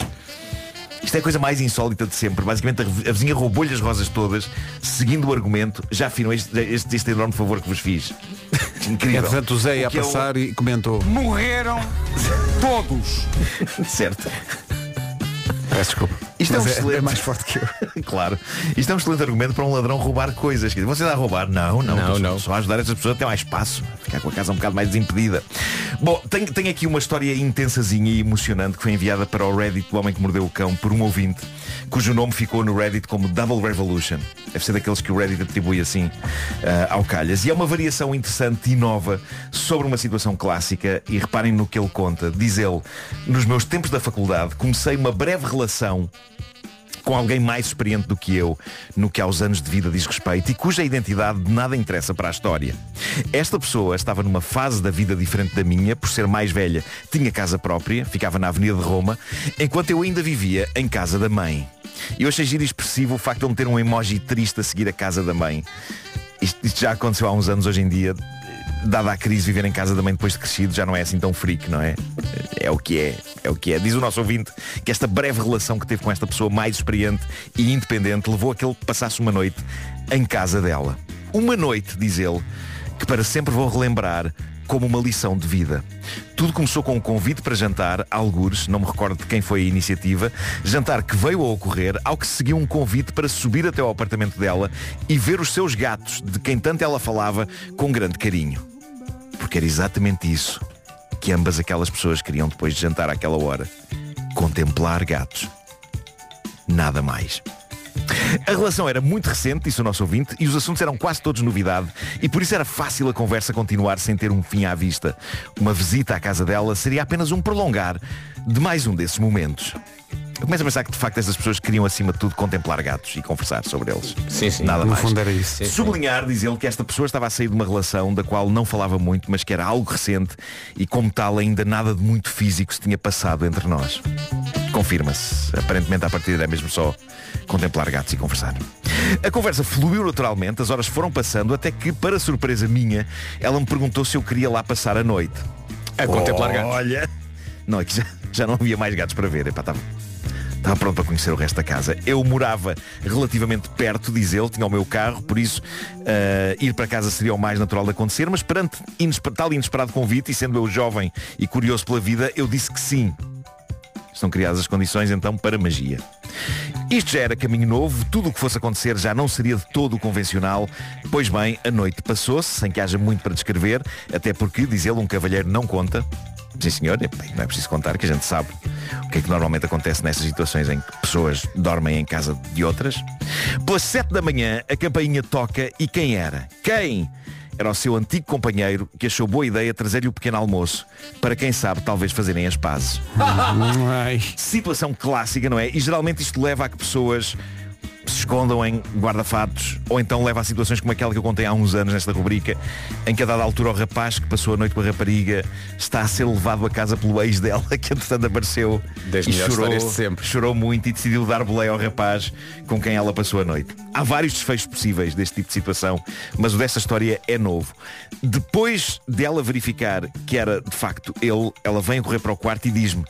[SPEAKER 8] Isto é a coisa mais insólita de sempre. Basicamente a vizinha roubou-lhe as rosas todas, seguindo o argumento, já afinal este, este, este enorme favor que vos fiz. Incrível.
[SPEAKER 2] Entretanto, o Zé ia
[SPEAKER 8] é o-
[SPEAKER 2] passar e comentou.
[SPEAKER 11] Morreram todos.
[SPEAKER 8] Certo.
[SPEAKER 2] Peço desculpa.
[SPEAKER 8] Isto é um
[SPEAKER 2] Mas
[SPEAKER 8] excelente.
[SPEAKER 2] mais forte que eu.
[SPEAKER 8] claro. Isto é um excelente argumento para um ladrão roubar coisas. Você dá a roubar? Não, não.
[SPEAKER 4] Não, não.
[SPEAKER 8] Só ajudar essas pessoas a ter mais espaço. Ficar com a casa um bocado mais desimpedida. Bom, tenho, tenho aqui uma história intensazinha e emocionante que foi enviada para o Reddit do Homem que Mordeu o Cão por um ouvinte, cujo nome ficou no Reddit como Double Revolution. Deve ser daqueles que o Reddit atribui assim ah, ao calhas. E é uma variação interessante e nova sobre uma situação clássica. E reparem no que ele conta. Diz ele, nos meus tempos da faculdade, comecei uma breve relação com alguém mais experiente do que eu no que aos anos de vida diz respeito e cuja identidade de nada interessa para a história. Esta pessoa estava numa fase da vida diferente da minha, por ser mais velha, tinha casa própria, ficava na Avenida de Roma, enquanto eu ainda vivia em casa da mãe. Eu achei giro e expressivo o facto de ele ter um emoji triste a seguir a casa da mãe. Isto, isto já aconteceu há uns anos hoje em dia. Dada a crise, viver em casa da mãe depois de crescido já não é assim tão freak, não é? É o que é, é o que é. Diz o nosso ouvinte que esta breve relação que teve com esta pessoa mais experiente e independente levou a que ele passasse uma noite em casa dela. Uma noite, diz ele, que para sempre vou relembrar como uma lição de vida. Tudo começou com um convite para jantar, algures, não me recordo de quem foi a iniciativa, jantar que veio a ocorrer, ao que se seguiu um convite para subir até ao apartamento dela e ver os seus gatos, de quem tanto ela falava, com grande carinho. Porque era exatamente isso que ambas aquelas pessoas queriam depois de jantar àquela hora. Contemplar gatos. Nada mais. A relação era muito recente, disse o nosso ouvinte, e os assuntos eram quase todos novidade, e por isso era fácil a conversa continuar sem ter um fim à vista. Uma visita à casa dela seria apenas um prolongar de mais um desses momentos. Eu começo a pensar que de facto essas pessoas queriam acima de tudo contemplar gatos e conversar sobre eles.
[SPEAKER 4] Sim, sim.
[SPEAKER 8] Nada
[SPEAKER 2] No
[SPEAKER 8] mais.
[SPEAKER 2] fundo era isso.
[SPEAKER 4] Sim, sim.
[SPEAKER 8] Sublinhar, diz ele, que esta pessoa estava a sair de uma relação da qual não falava muito, mas que era algo recente e como tal ainda nada de muito físico se tinha passado entre nós. Confirma-se. Aparentemente a partir é mesmo só contemplar gatos e conversar. A conversa fluiu naturalmente, as horas foram passando, até que, para surpresa minha, ela me perguntou se eu queria lá passar a noite.
[SPEAKER 4] A contemplar gatos.
[SPEAKER 8] Olha, não, é que já, já não havia mais gatos para ver. Epá, estava, estava pronto para conhecer o resto da casa. Eu morava relativamente perto, diz ele, tinha o meu carro, por isso ah, ir para casa seria o mais natural de acontecer, mas perante inesper- tal inesperado convite, e sendo eu jovem e curioso pela vida, eu disse que sim. Estão criadas as condições então para magia. Isto já era caminho novo, tudo o que fosse acontecer já não seria de todo convencional. Pois bem, a noite passou-se, sem que haja muito para descrever, até porque, diz ele, um cavalheiro não conta. Sim senhor, não é preciso contar que a gente sabe o que é que normalmente acontece nessas situações em que pessoas dormem em casa de outras. Pelas sete da manhã a campainha toca e quem era? Quem? Era o seu antigo companheiro que achou boa ideia trazer-lhe o pequeno almoço para quem sabe talvez fazerem as pazes. Situação clássica, não é? E geralmente isto leva a que pessoas se escondam em guarda-fatos ou então leva a situações como aquela que eu contei há uns anos nesta rubrica em que a dada altura o rapaz que passou a noite com a rapariga está a ser levado a casa pelo ex dela que entretanto apareceu
[SPEAKER 4] Das
[SPEAKER 8] e chorou,
[SPEAKER 4] sempre.
[SPEAKER 8] chorou muito e decidiu dar boleia ao rapaz com quem ela passou a noite. Há vários desfechos possíveis deste tipo de situação, mas o desta história é novo. Depois dela verificar que era de facto ele, ela vem a correr para o quarto e diz-me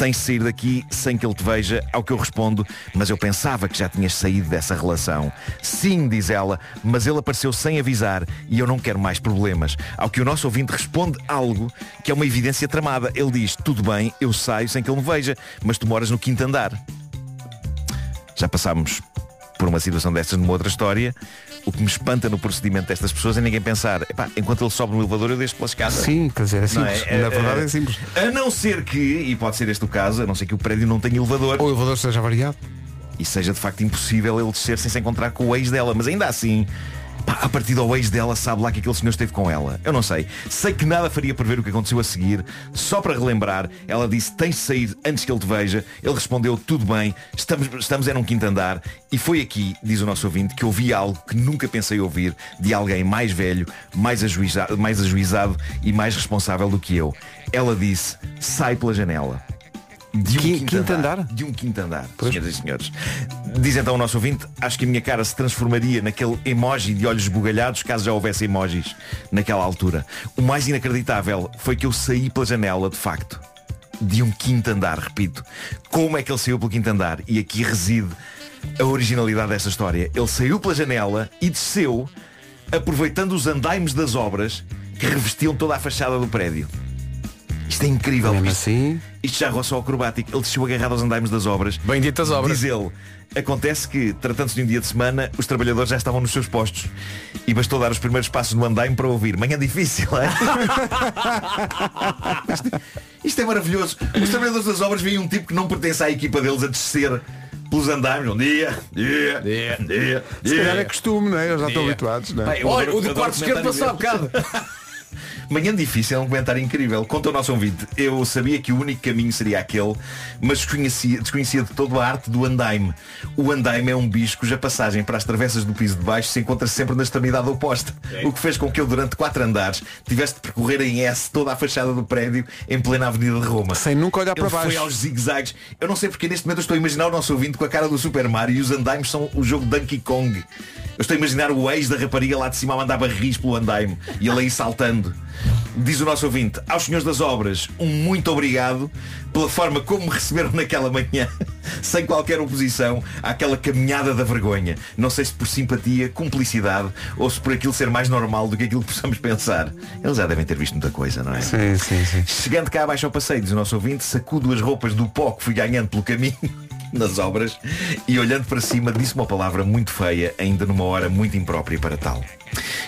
[SPEAKER 8] tens de sair daqui sem que ele te veja, ao que eu respondo, mas eu pensava que já tinhas saído dessa relação. Sim, diz ela, mas ele apareceu sem avisar e eu não quero mais problemas. Ao que o nosso ouvinte responde algo que é uma evidência tramada. Ele diz, tudo bem, eu saio sem que ele me veja, mas tu moras no quinto andar. Já passámos por uma situação dessas numa outra história. O que me espanta no procedimento destas pessoas é ninguém pensar, "Epá, enquanto ele sobe no elevador eu deixo pela escada.
[SPEAKER 2] Sim, quer dizer, é
[SPEAKER 8] Não
[SPEAKER 2] simples.
[SPEAKER 8] é?
[SPEAKER 2] Na verdade
[SPEAKER 8] É,
[SPEAKER 2] é simples.
[SPEAKER 8] A não ser que, e pode ser este o caso, a não ser que o prédio não tenha elevador
[SPEAKER 2] Ou o elevador seja variado.
[SPEAKER 8] e seja de facto impossível ele descer sem se encontrar com o ex dela. Mas ainda assim, pá, a partir do ex dela sabe lá que aquele senhor esteve com ela. Eu não sei. Sei que nada faria prever o que aconteceu a seguir. Só para relembrar, ela disse, tens de sair antes que ele te veja. Ele respondeu, tudo bem, estamos, estamos é num quinto andar. E foi aqui, diz o nosso ouvinte, que ouvi algo que nunca pensei ouvir de alguém mais velho, mais ajuizado, mais ajuizado e mais responsável do que eu. Ela disse, sai pela janela. De um
[SPEAKER 2] Qui-
[SPEAKER 8] quinto,
[SPEAKER 2] quinto
[SPEAKER 8] andar.
[SPEAKER 2] andar?
[SPEAKER 8] De um quinto andar, senhoras e senhores. Diz então o nosso ouvinte, acho que a minha cara se transformaria naquele emoji de olhos bugalhados caso já houvesse emojis naquela altura. O mais inacreditável foi que eu saí pela janela, de facto, de um quinto andar, repito. Como é que ele saiu pelo quinto andar? E aqui reside a originalidade desta história. Ele saiu pela janela e desceu, aproveitando os andaimes das obras, que revestiam toda a fachada do prédio. Isto é incrível.
[SPEAKER 2] Mesmo
[SPEAKER 8] Isto,
[SPEAKER 2] assim,
[SPEAKER 8] isto já roçou ao acrobático. Ele desceu agarrado aos andaimes das obras.
[SPEAKER 4] Benditas obras.
[SPEAKER 8] Diz ele, acontece que, tratando-se de um dia de semana, os trabalhadores já estavam nos seus postos. E bastou dar os primeiros passos no andaime para ouvir. Manhã difícil, é? isto, isto é maravilhoso. Os trabalhadores das obras veem um tipo que não pertence à equipa deles a descer pelos andaimes. Um dia, dia, dia, dia.
[SPEAKER 2] se calhar é costume, não é? Eles já estão habituados, não é?
[SPEAKER 8] Bem,
[SPEAKER 4] Olha, o de quarto esquerdo passou há bocado.
[SPEAKER 8] Manhã difícil é um comentário incrível. Conta ao nosso ouvinte. Eu sabia que o único caminho seria aquele, mas desconhecia, desconhecia de todo a arte do andaime. O andaime é um bicho cuja passagem para as travessas do piso de baixo se encontra sempre na extremidade oposta. O que fez com que eu, durante quatro andares, tivesse de percorrer em S toda a fachada do prédio em plena Avenida de Roma.
[SPEAKER 2] Sem nunca olhar para
[SPEAKER 8] Ele foi
[SPEAKER 2] baixo.
[SPEAKER 8] aos zigue-zagues. Eu não sei porque neste momento eu estou a imaginar o nosso ouvinte com a cara do Super Mario e os andaimes são o jogo Donkey Kong. Eu estou a imaginar o ex da rapariga lá de cima a mandar barris pelo andaime e ele aí saltando. Diz o nosso ouvinte, aos senhores das obras, um muito obrigado pela forma como me receberam naquela manhã, sem qualquer oposição, àquela caminhada da vergonha. Não sei se por simpatia, cumplicidade ou se por aquilo ser mais normal do que aquilo que possamos pensar. Eles já devem ter visto muita coisa, não é?
[SPEAKER 2] Sim, sim, sim.
[SPEAKER 8] Chegando cá abaixo ao passeio, diz o nosso ouvinte, sacudo as roupas do pó que fui ganhando pelo caminho nas obras e olhando para cima disse uma palavra muito feia, ainda numa hora muito imprópria para tal.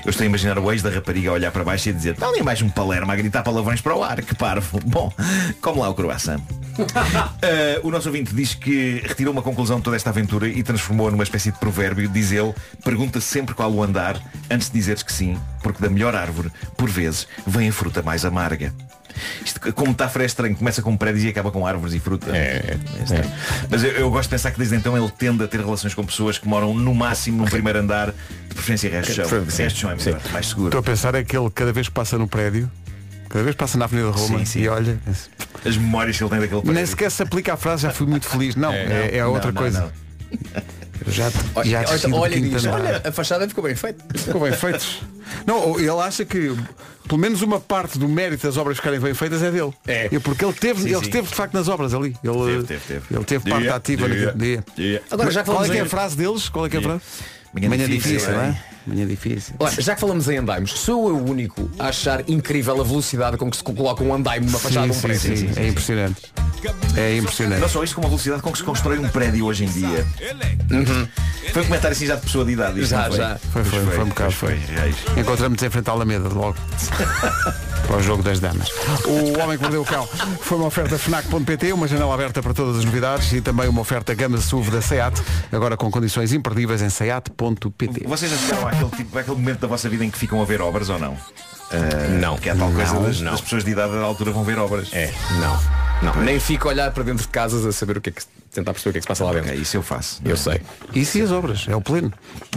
[SPEAKER 8] Eu estou a imaginar o ex da rapariga a olhar para baixo e a dizer, está ali mais um palermo a gritar palavrões para o ar, que parvo. Bom, como lá o croissant. Uh, o nosso ouvinte diz que retirou uma conclusão de toda esta aventura e transformou numa espécie de provérbio. Diz ele, pergunta sempre qual o andar antes de dizeres que sim, porque da melhor árvore, por vezes, vem a fruta mais amarga. Isto, como metáfora é estranho, começa com prédios e acaba com árvores e fruta. É, estranho. Mas eu, eu gosto de pensar que desde então ele tende a ter relações com pessoas que moram no máximo no primeiro andar, de preferência resto de chão.
[SPEAKER 2] Sim.
[SPEAKER 8] Resto de chão é melhor, mais seguro.
[SPEAKER 2] Estou a pensar é que ele cada vez que passa no prédio, cada vez que passa na Avenida de Roma
[SPEAKER 8] Sim, sim.
[SPEAKER 2] e olha.
[SPEAKER 8] As memórias que ele tem daquele prédio.
[SPEAKER 2] Nem sequer se aplica a frase, já fui muito feliz. Não, é, é outra
[SPEAKER 8] Não, não,
[SPEAKER 2] coisa.
[SPEAKER 8] não.
[SPEAKER 2] Já,
[SPEAKER 4] Olha,
[SPEAKER 2] já
[SPEAKER 4] olha, diz, olha, a fachada ficou bem feita.
[SPEAKER 2] Ficou bem feitos. Não, ele acha que pelo menos uma parte do mérito das obras ficarem bem feitas é dele.
[SPEAKER 4] É.
[SPEAKER 2] E porque ele teve,
[SPEAKER 8] Sim,
[SPEAKER 2] ele
[SPEAKER 8] sim.
[SPEAKER 2] esteve de facto nas obras ali. Ele
[SPEAKER 8] Teve, teve, teve.
[SPEAKER 2] Ele teve parte
[SPEAKER 8] Dia,
[SPEAKER 2] ativa
[SPEAKER 8] dia,
[SPEAKER 2] naquele dia.
[SPEAKER 8] dia.
[SPEAKER 4] Agora, já que
[SPEAKER 2] Qual é
[SPEAKER 4] falamos
[SPEAKER 2] que é a frase deles? Qual é que é a frase?
[SPEAKER 8] Manhã difícil,
[SPEAKER 2] não
[SPEAKER 8] é?
[SPEAKER 2] É? Manhã difícil.
[SPEAKER 4] Olha, já que falamos em andaimes, sou eu o único a achar incrível a velocidade com que se coloca um andaime numa fachada de um
[SPEAKER 2] Sim,
[SPEAKER 4] prédio.
[SPEAKER 2] sim, sim, É impressionante. É impressionante.
[SPEAKER 8] Não só isso, como a velocidade com que se constrói um prédio hoje em dia. Foi um comentário assim já de pessoa de idade.
[SPEAKER 4] Já,
[SPEAKER 8] foi?
[SPEAKER 4] já.
[SPEAKER 2] Foi, foi,
[SPEAKER 8] Pois
[SPEAKER 2] foi um bocado. Foi.
[SPEAKER 8] reis.
[SPEAKER 2] Encontramos-nos em frente à Alameda logo. para o jogo das damas. O Homem que Mordeu o Cão foi uma oferta FNAC.pt, uma janela aberta para todas as novidades e também uma oferta gama SUV da SEAT, agora com condições imperdíveis em SEAT.pt.
[SPEAKER 8] Vocês já chegaram àquele, tipo, àquele momento da vossa vida em que ficam a ver obras ou não? Ah,
[SPEAKER 4] Não.
[SPEAKER 8] Que é a tal coisa
[SPEAKER 4] Não,
[SPEAKER 8] das,
[SPEAKER 4] não.
[SPEAKER 8] das pessoas de idade da altura vão ver obras.
[SPEAKER 4] É, não. Não, nem fico a olhar para dentro de casas a saber o que é que tentar perceber o que é que se passa lá dentro.
[SPEAKER 8] Ok, isso eu faço.
[SPEAKER 4] Eu sei.
[SPEAKER 2] Isso e as obras, é o pleno.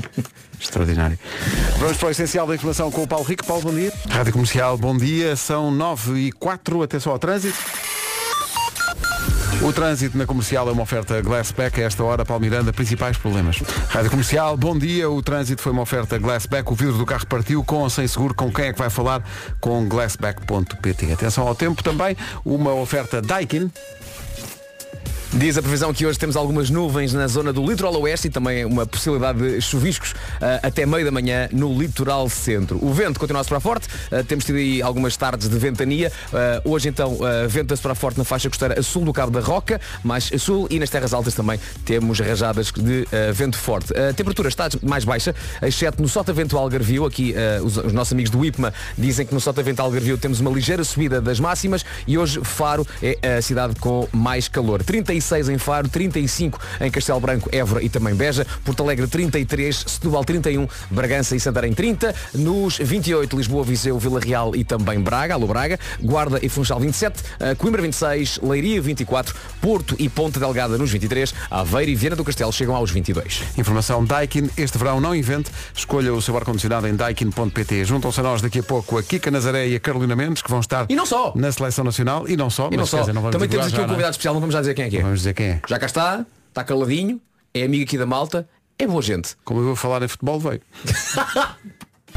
[SPEAKER 2] Extraordinário. Vamos para o essencial da informação com o Paulo Rico. Paulo, bom dia. Rádio Comercial, bom dia. São 9 e 4, atenção ao trânsito. O trânsito na comercial é uma oferta Glassback. A esta hora, Paulo Miranda, principais problemas. Rádio Comercial, bom dia. O trânsito foi uma oferta Glassback. O vidro do carro partiu com ou sem seguro. Com quem é que vai falar? Com glassback.pt. Atenção ao tempo também. Uma oferta Daikin.
[SPEAKER 4] Diz a previsão que hoje temos algumas nuvens na zona do litoral oeste e também uma possibilidade de chuviscos ah, até meio da manhã no litoral centro. O vento continua a soprar forte, ah, temos tido aí algumas tardes de ventania. Ah, hoje então vento a soprar forte na faixa costeira a sul do Cabo da Roca, mais a sul e nas terras altas também temos rajadas de vento forte. A temperatura está mais baixa, exceto no Sotavento Algarvio. Aqui os, os nossos amigos do IPMA dizem que no Sotavento Algarvio temos uma ligeira subida das máximas e hoje Faro é a cidade com mais calor. 36 em Faro, 35 em Castelo Branco, Évora e também Beja, Porto Alegre 33, Setúbal 31, Bragança e Santarém 30, nos 28 Lisboa, Viseu, Vila Real e também Braga, Alô Braga, Guarda e Funchal 27, eh, Coimbra 26, Leiria 24, Porto e Ponta Delgada nos 23, Aveiro e Viana do Castelo chegam aos 22.
[SPEAKER 2] Informação Daikin. Este verão não invente. Escolha o seu ar-condicionado em daikin.pt. Juntam-se a nós daqui a pouco a Kika Nazaré e a Carolina Mendes, que vão estar
[SPEAKER 4] E não só.
[SPEAKER 2] na Seleção Nacional. E não só.
[SPEAKER 4] E não
[SPEAKER 2] mas,
[SPEAKER 4] só,
[SPEAKER 2] dizer, não
[SPEAKER 4] também temos aqui um
[SPEAKER 2] é?
[SPEAKER 4] convidado especial, não vamos já dizer quem é que é.
[SPEAKER 2] Vamos dizer quem é.
[SPEAKER 4] Já cá está, está caladinho, é amigo aqui da malta, é boa gente.
[SPEAKER 2] Como eu vou falar em futebol, veio.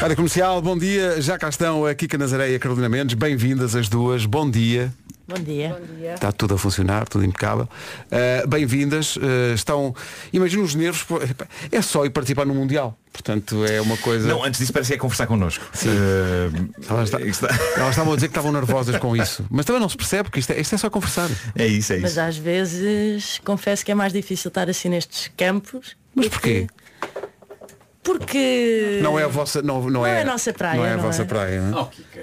[SPEAKER 2] Rádio Comercial, bom dia. Já cá estão a Kika Nazaré e a Carolina Mendes. Bem-vindas as duas. Bom dia.
[SPEAKER 12] Bom dia.
[SPEAKER 2] Está tudo a funcionar, tudo impecável. Uh, Bem-vindas. Uh, estão. Imagina os nervos. É só ir participar no Mundial. Portanto, é uma coisa.
[SPEAKER 8] Não, antes disso parece que é conversar connosco.
[SPEAKER 2] Elas, está- elas estavam a dizer que estavam nervosas com isso. Mas também não se percebe, porque isto é, isto é só conversar.
[SPEAKER 8] É isso, é
[SPEAKER 12] Mas às vezes confesso que é mais difícil estar assim nestes campos.
[SPEAKER 2] Mas porquê?
[SPEAKER 12] Porque
[SPEAKER 2] Não é a vossa. Não, não,
[SPEAKER 12] Não
[SPEAKER 2] é,
[SPEAKER 12] é a nossa praia,
[SPEAKER 2] Não é a
[SPEAKER 12] não
[SPEAKER 2] vossa
[SPEAKER 12] é?
[SPEAKER 2] praia. não é?
[SPEAKER 4] Oh, Kika.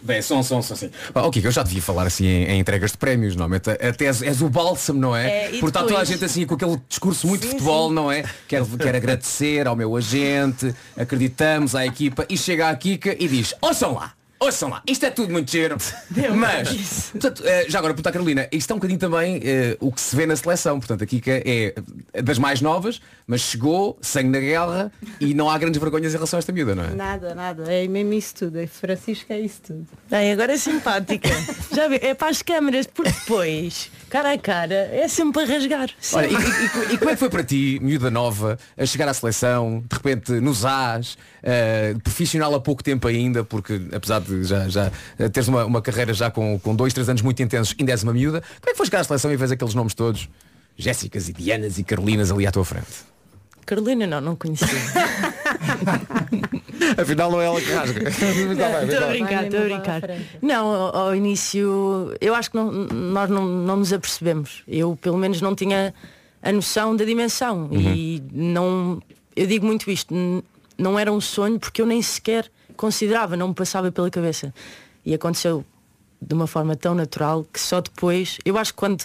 [SPEAKER 4] Bem, são, são, são assim. Pá, oh, Kika, eu já devia falar assim em, em entregas de prémios, normalmente até és, és o bálsamo, não é?
[SPEAKER 12] É,
[SPEAKER 4] Porque está toda a gente assim com aquele discurso muito de futebol, não é? Quero, quero agradecer ao meu agente, acreditamos à equipa e chega a Kika e diz, ouçam lá! Ouçam lá, isto é tudo muito cheiro. Mas, portanto, eh, já agora, puta Carolina, isto é um bocadinho também eh, o que se vê na seleção. Portanto, a Kika é das mais novas, mas chegou, sangue na guerra e não há grandes vergonhas em relação a esta miúda, não é?
[SPEAKER 13] Nada, nada. É mesmo isso tudo. É Francisco é isso tudo.
[SPEAKER 12] Bem, agora é simpática. Já vê, é para as câmaras, porque depois, cara a cara, é sempre para rasgar.
[SPEAKER 4] Olha, e, e- e- e como é que foi para ti, miúda nova, a chegar à seleção, de repente nos AS, eh, profissional há pouco tempo ainda, porque apesar de já, já eh, teres uma, uma carreira já com, com dois, três anos muito intensos, és uma miúda, como é que foi chegar à seleção e vês aqueles nomes todos? Jéssicas e Dianas e Carolinas ali à tua frente.
[SPEAKER 12] Carolina não, não conhecia.
[SPEAKER 2] Afinal não é ela que rasga.
[SPEAKER 12] Estou a brincar, estou a brincar. Não, ao, ao início, eu acho que não- nós não, não nos apercebemos. Eu pelo menos não tinha a noção da dimensão. E não. Eu digo muito isto, não era um sonho porque eu nem sequer considerava, não me passava pela cabeça. E aconteceu de uma forma tão natural que só depois, eu acho que quando,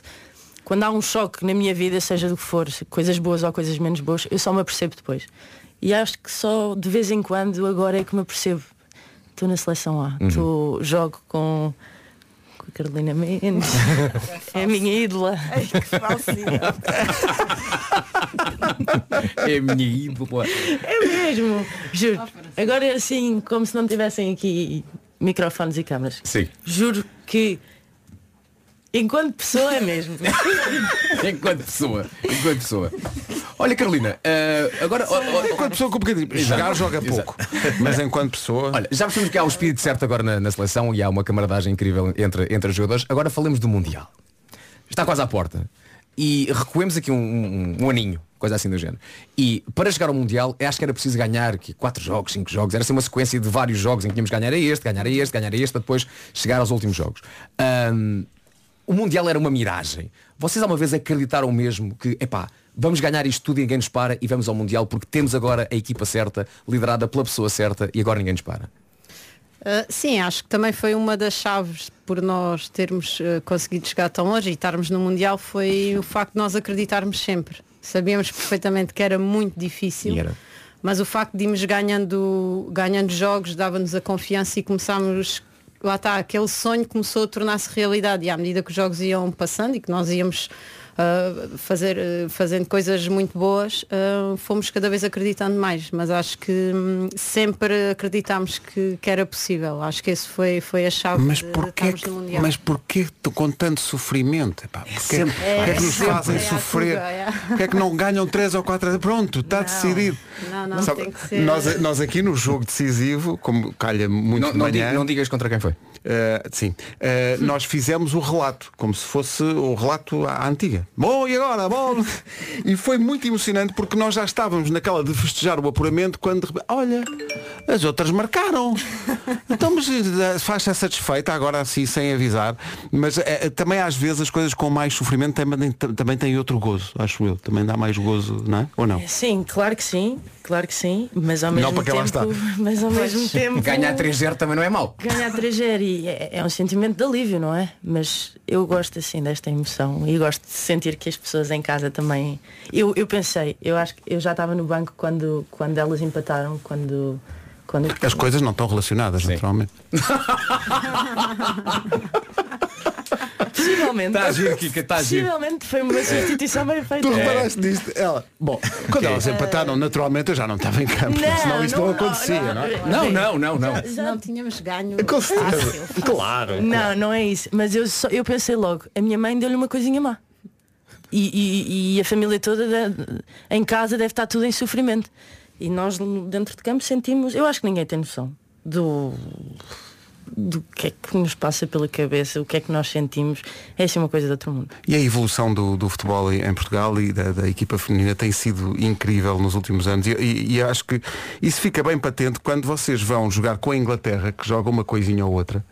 [SPEAKER 12] quando há um choque na minha vida, seja do que for, coisas boas ou coisas menos boas, eu só me apercebo depois. E acho que só de vez em quando agora é que me apercebo. Estou na seleção A,
[SPEAKER 4] Uhum.
[SPEAKER 12] Tô- jogo com, Carolina Mendes, é a minha ídola.
[SPEAKER 4] É a minha ídola.
[SPEAKER 12] É mesmo, juro. Agora é assim, como se não tivessem aqui microfones e câmaras.
[SPEAKER 4] Sim.
[SPEAKER 12] Juro que enquanto pessoa é mesmo.
[SPEAKER 4] enquanto pessoa. Enquanto pessoa. Olha Carolina, eh, agora.
[SPEAKER 2] Enquanto pessoa com um bocadinho. Jogar joga pouco. Mas enquanto pessoa.
[SPEAKER 4] Olha, já percebemos que há um espírito certo agora na, na seleção e há uma camaradagem incrível entre, entre os jogadores. Agora falemos do Mundial. Está quase à porta. E recuemos aqui um, um- um aninho, coisa assim do género. E para chegar ao Mundial, acho que era preciso ganhar aqui, quatro jogos, cinco jogos. Era assim uma sequência de vários jogos em que tínhamos que ganhar a este, ganhar a este, ganhar a este, para depois chegar aos últimos jogos. Ahm, o Mundial era uma miragem. Vocês alguma vez acreditaram mesmo que, epá, vamos ganhar isto tudo e ninguém nos para e vamos ao Mundial porque temos agora a equipa certa, liderada pela pessoa certa e agora ninguém nos para?
[SPEAKER 13] Uh, sim, acho que também foi uma das chaves por nós termos uh, conseguido chegar tão longe e estarmos no Mundial foi o facto de nós acreditarmos sempre. Sabíamos perfeitamente que era muito difícil.
[SPEAKER 4] Era.
[SPEAKER 13] Mas o facto de irmos ganhando, ganhando jogos dava-nos a confiança e começámos, lá está, aquele sonho começou a tornar-se realidade e à medida que os jogos iam passando e que nós íamos ah, fazer, ah, fazendo coisas muito boas, ah, fomos cada vez acreditando mais. Mas acho que hum, sempre acreditámos que, que era possível. Acho que esse foi, foi a chave
[SPEAKER 2] Mas
[SPEAKER 13] de, de
[SPEAKER 2] porquê,
[SPEAKER 13] estarmos
[SPEAKER 2] que-
[SPEAKER 13] no Mundial.
[SPEAKER 2] mas porquê tu- com tanto sofrimento? Epá, porquê,
[SPEAKER 13] sempre-
[SPEAKER 2] porquê é que
[SPEAKER 13] é
[SPEAKER 2] nos
[SPEAKER 13] sempre-
[SPEAKER 2] fazem
[SPEAKER 13] é
[SPEAKER 2] sofrer?
[SPEAKER 13] é.
[SPEAKER 2] Porquê é que não ganham 3 ou 4 Pronto, está decidido.
[SPEAKER 13] Não, não,
[SPEAKER 2] Sabe,
[SPEAKER 13] tem que ser.
[SPEAKER 2] nós, nós aqui no jogo decisivo, como calha muito
[SPEAKER 4] Não-
[SPEAKER 2] de
[SPEAKER 4] não
[SPEAKER 2] manhã,
[SPEAKER 4] não digas contra quem foi.
[SPEAKER 2] Uh, sim. Uh, nós fizemos o relato, como se fosse o relato à antiga. Bom, e agora? Bom. E foi muito emocionante porque nós já estávamos naquela de festejar o apuramento quando olha, as outras marcaram. Então, mas uh, faz-se satisfeita agora assim sem avisar. Mas uh, também às vezes as coisas com mais sofrimento também, também têm outro gozo, acho eu. Também dá mais gozo, não é? Ou não?
[SPEAKER 12] Sim, claro que sim, claro que sim, mas ao
[SPEAKER 2] Não,
[SPEAKER 12] mesmo
[SPEAKER 2] lá
[SPEAKER 12] tempo.
[SPEAKER 2] está.
[SPEAKER 12] Mas ao mesmo tempo.
[SPEAKER 4] Ganhar 3-0 também não é mau.
[SPEAKER 12] Ganhar 3 e é, é um sentimento de alívio, não é? Mas eu gosto assim desta emoção e gosto de sentir que as pessoas em casa também. Eu, eu pensei, eu acho que eu já estava no banco quando, quando elas empataram, quando. quando...
[SPEAKER 2] As coisas não estão relacionadas, naturalmente.
[SPEAKER 12] Possivelmente.
[SPEAKER 4] Está a giro, Kika, está a giro.
[SPEAKER 12] Possivelmente foi uma substituição bem feita.
[SPEAKER 2] Tu reparaste nisto? Ela, bom, quando elas empataram, naturalmente eu já não estava em campo,
[SPEAKER 12] Não,
[SPEAKER 2] senão isto não,
[SPEAKER 12] não,
[SPEAKER 2] acontecia,
[SPEAKER 12] não,
[SPEAKER 2] não, é?
[SPEAKER 4] Não, não, não, não.
[SPEAKER 13] Se não tínhamos ganho.
[SPEAKER 2] Com certeza.
[SPEAKER 13] fácil.
[SPEAKER 2] Claro.
[SPEAKER 12] Não, não é isso. Mas eu, só, eu pensei logo, a minha mãe deu-lhe uma coisinha má. E, e- e a família toda de- em casa deve estar tudo em sofrimento. E nós dentro de campo sentimos, eu acho que ninguém tem noção do do que é que nos passa pela cabeça, o que é que nós sentimos. É assim uma coisa de outro mundo.
[SPEAKER 2] E a evolução do, do futebol em Portugal e da, da equipa feminina tem sido incrível nos últimos anos e, e- e acho que isso fica bem patente quando vocês vão jogar com a Inglaterra, que joga uma coisinha ou outra.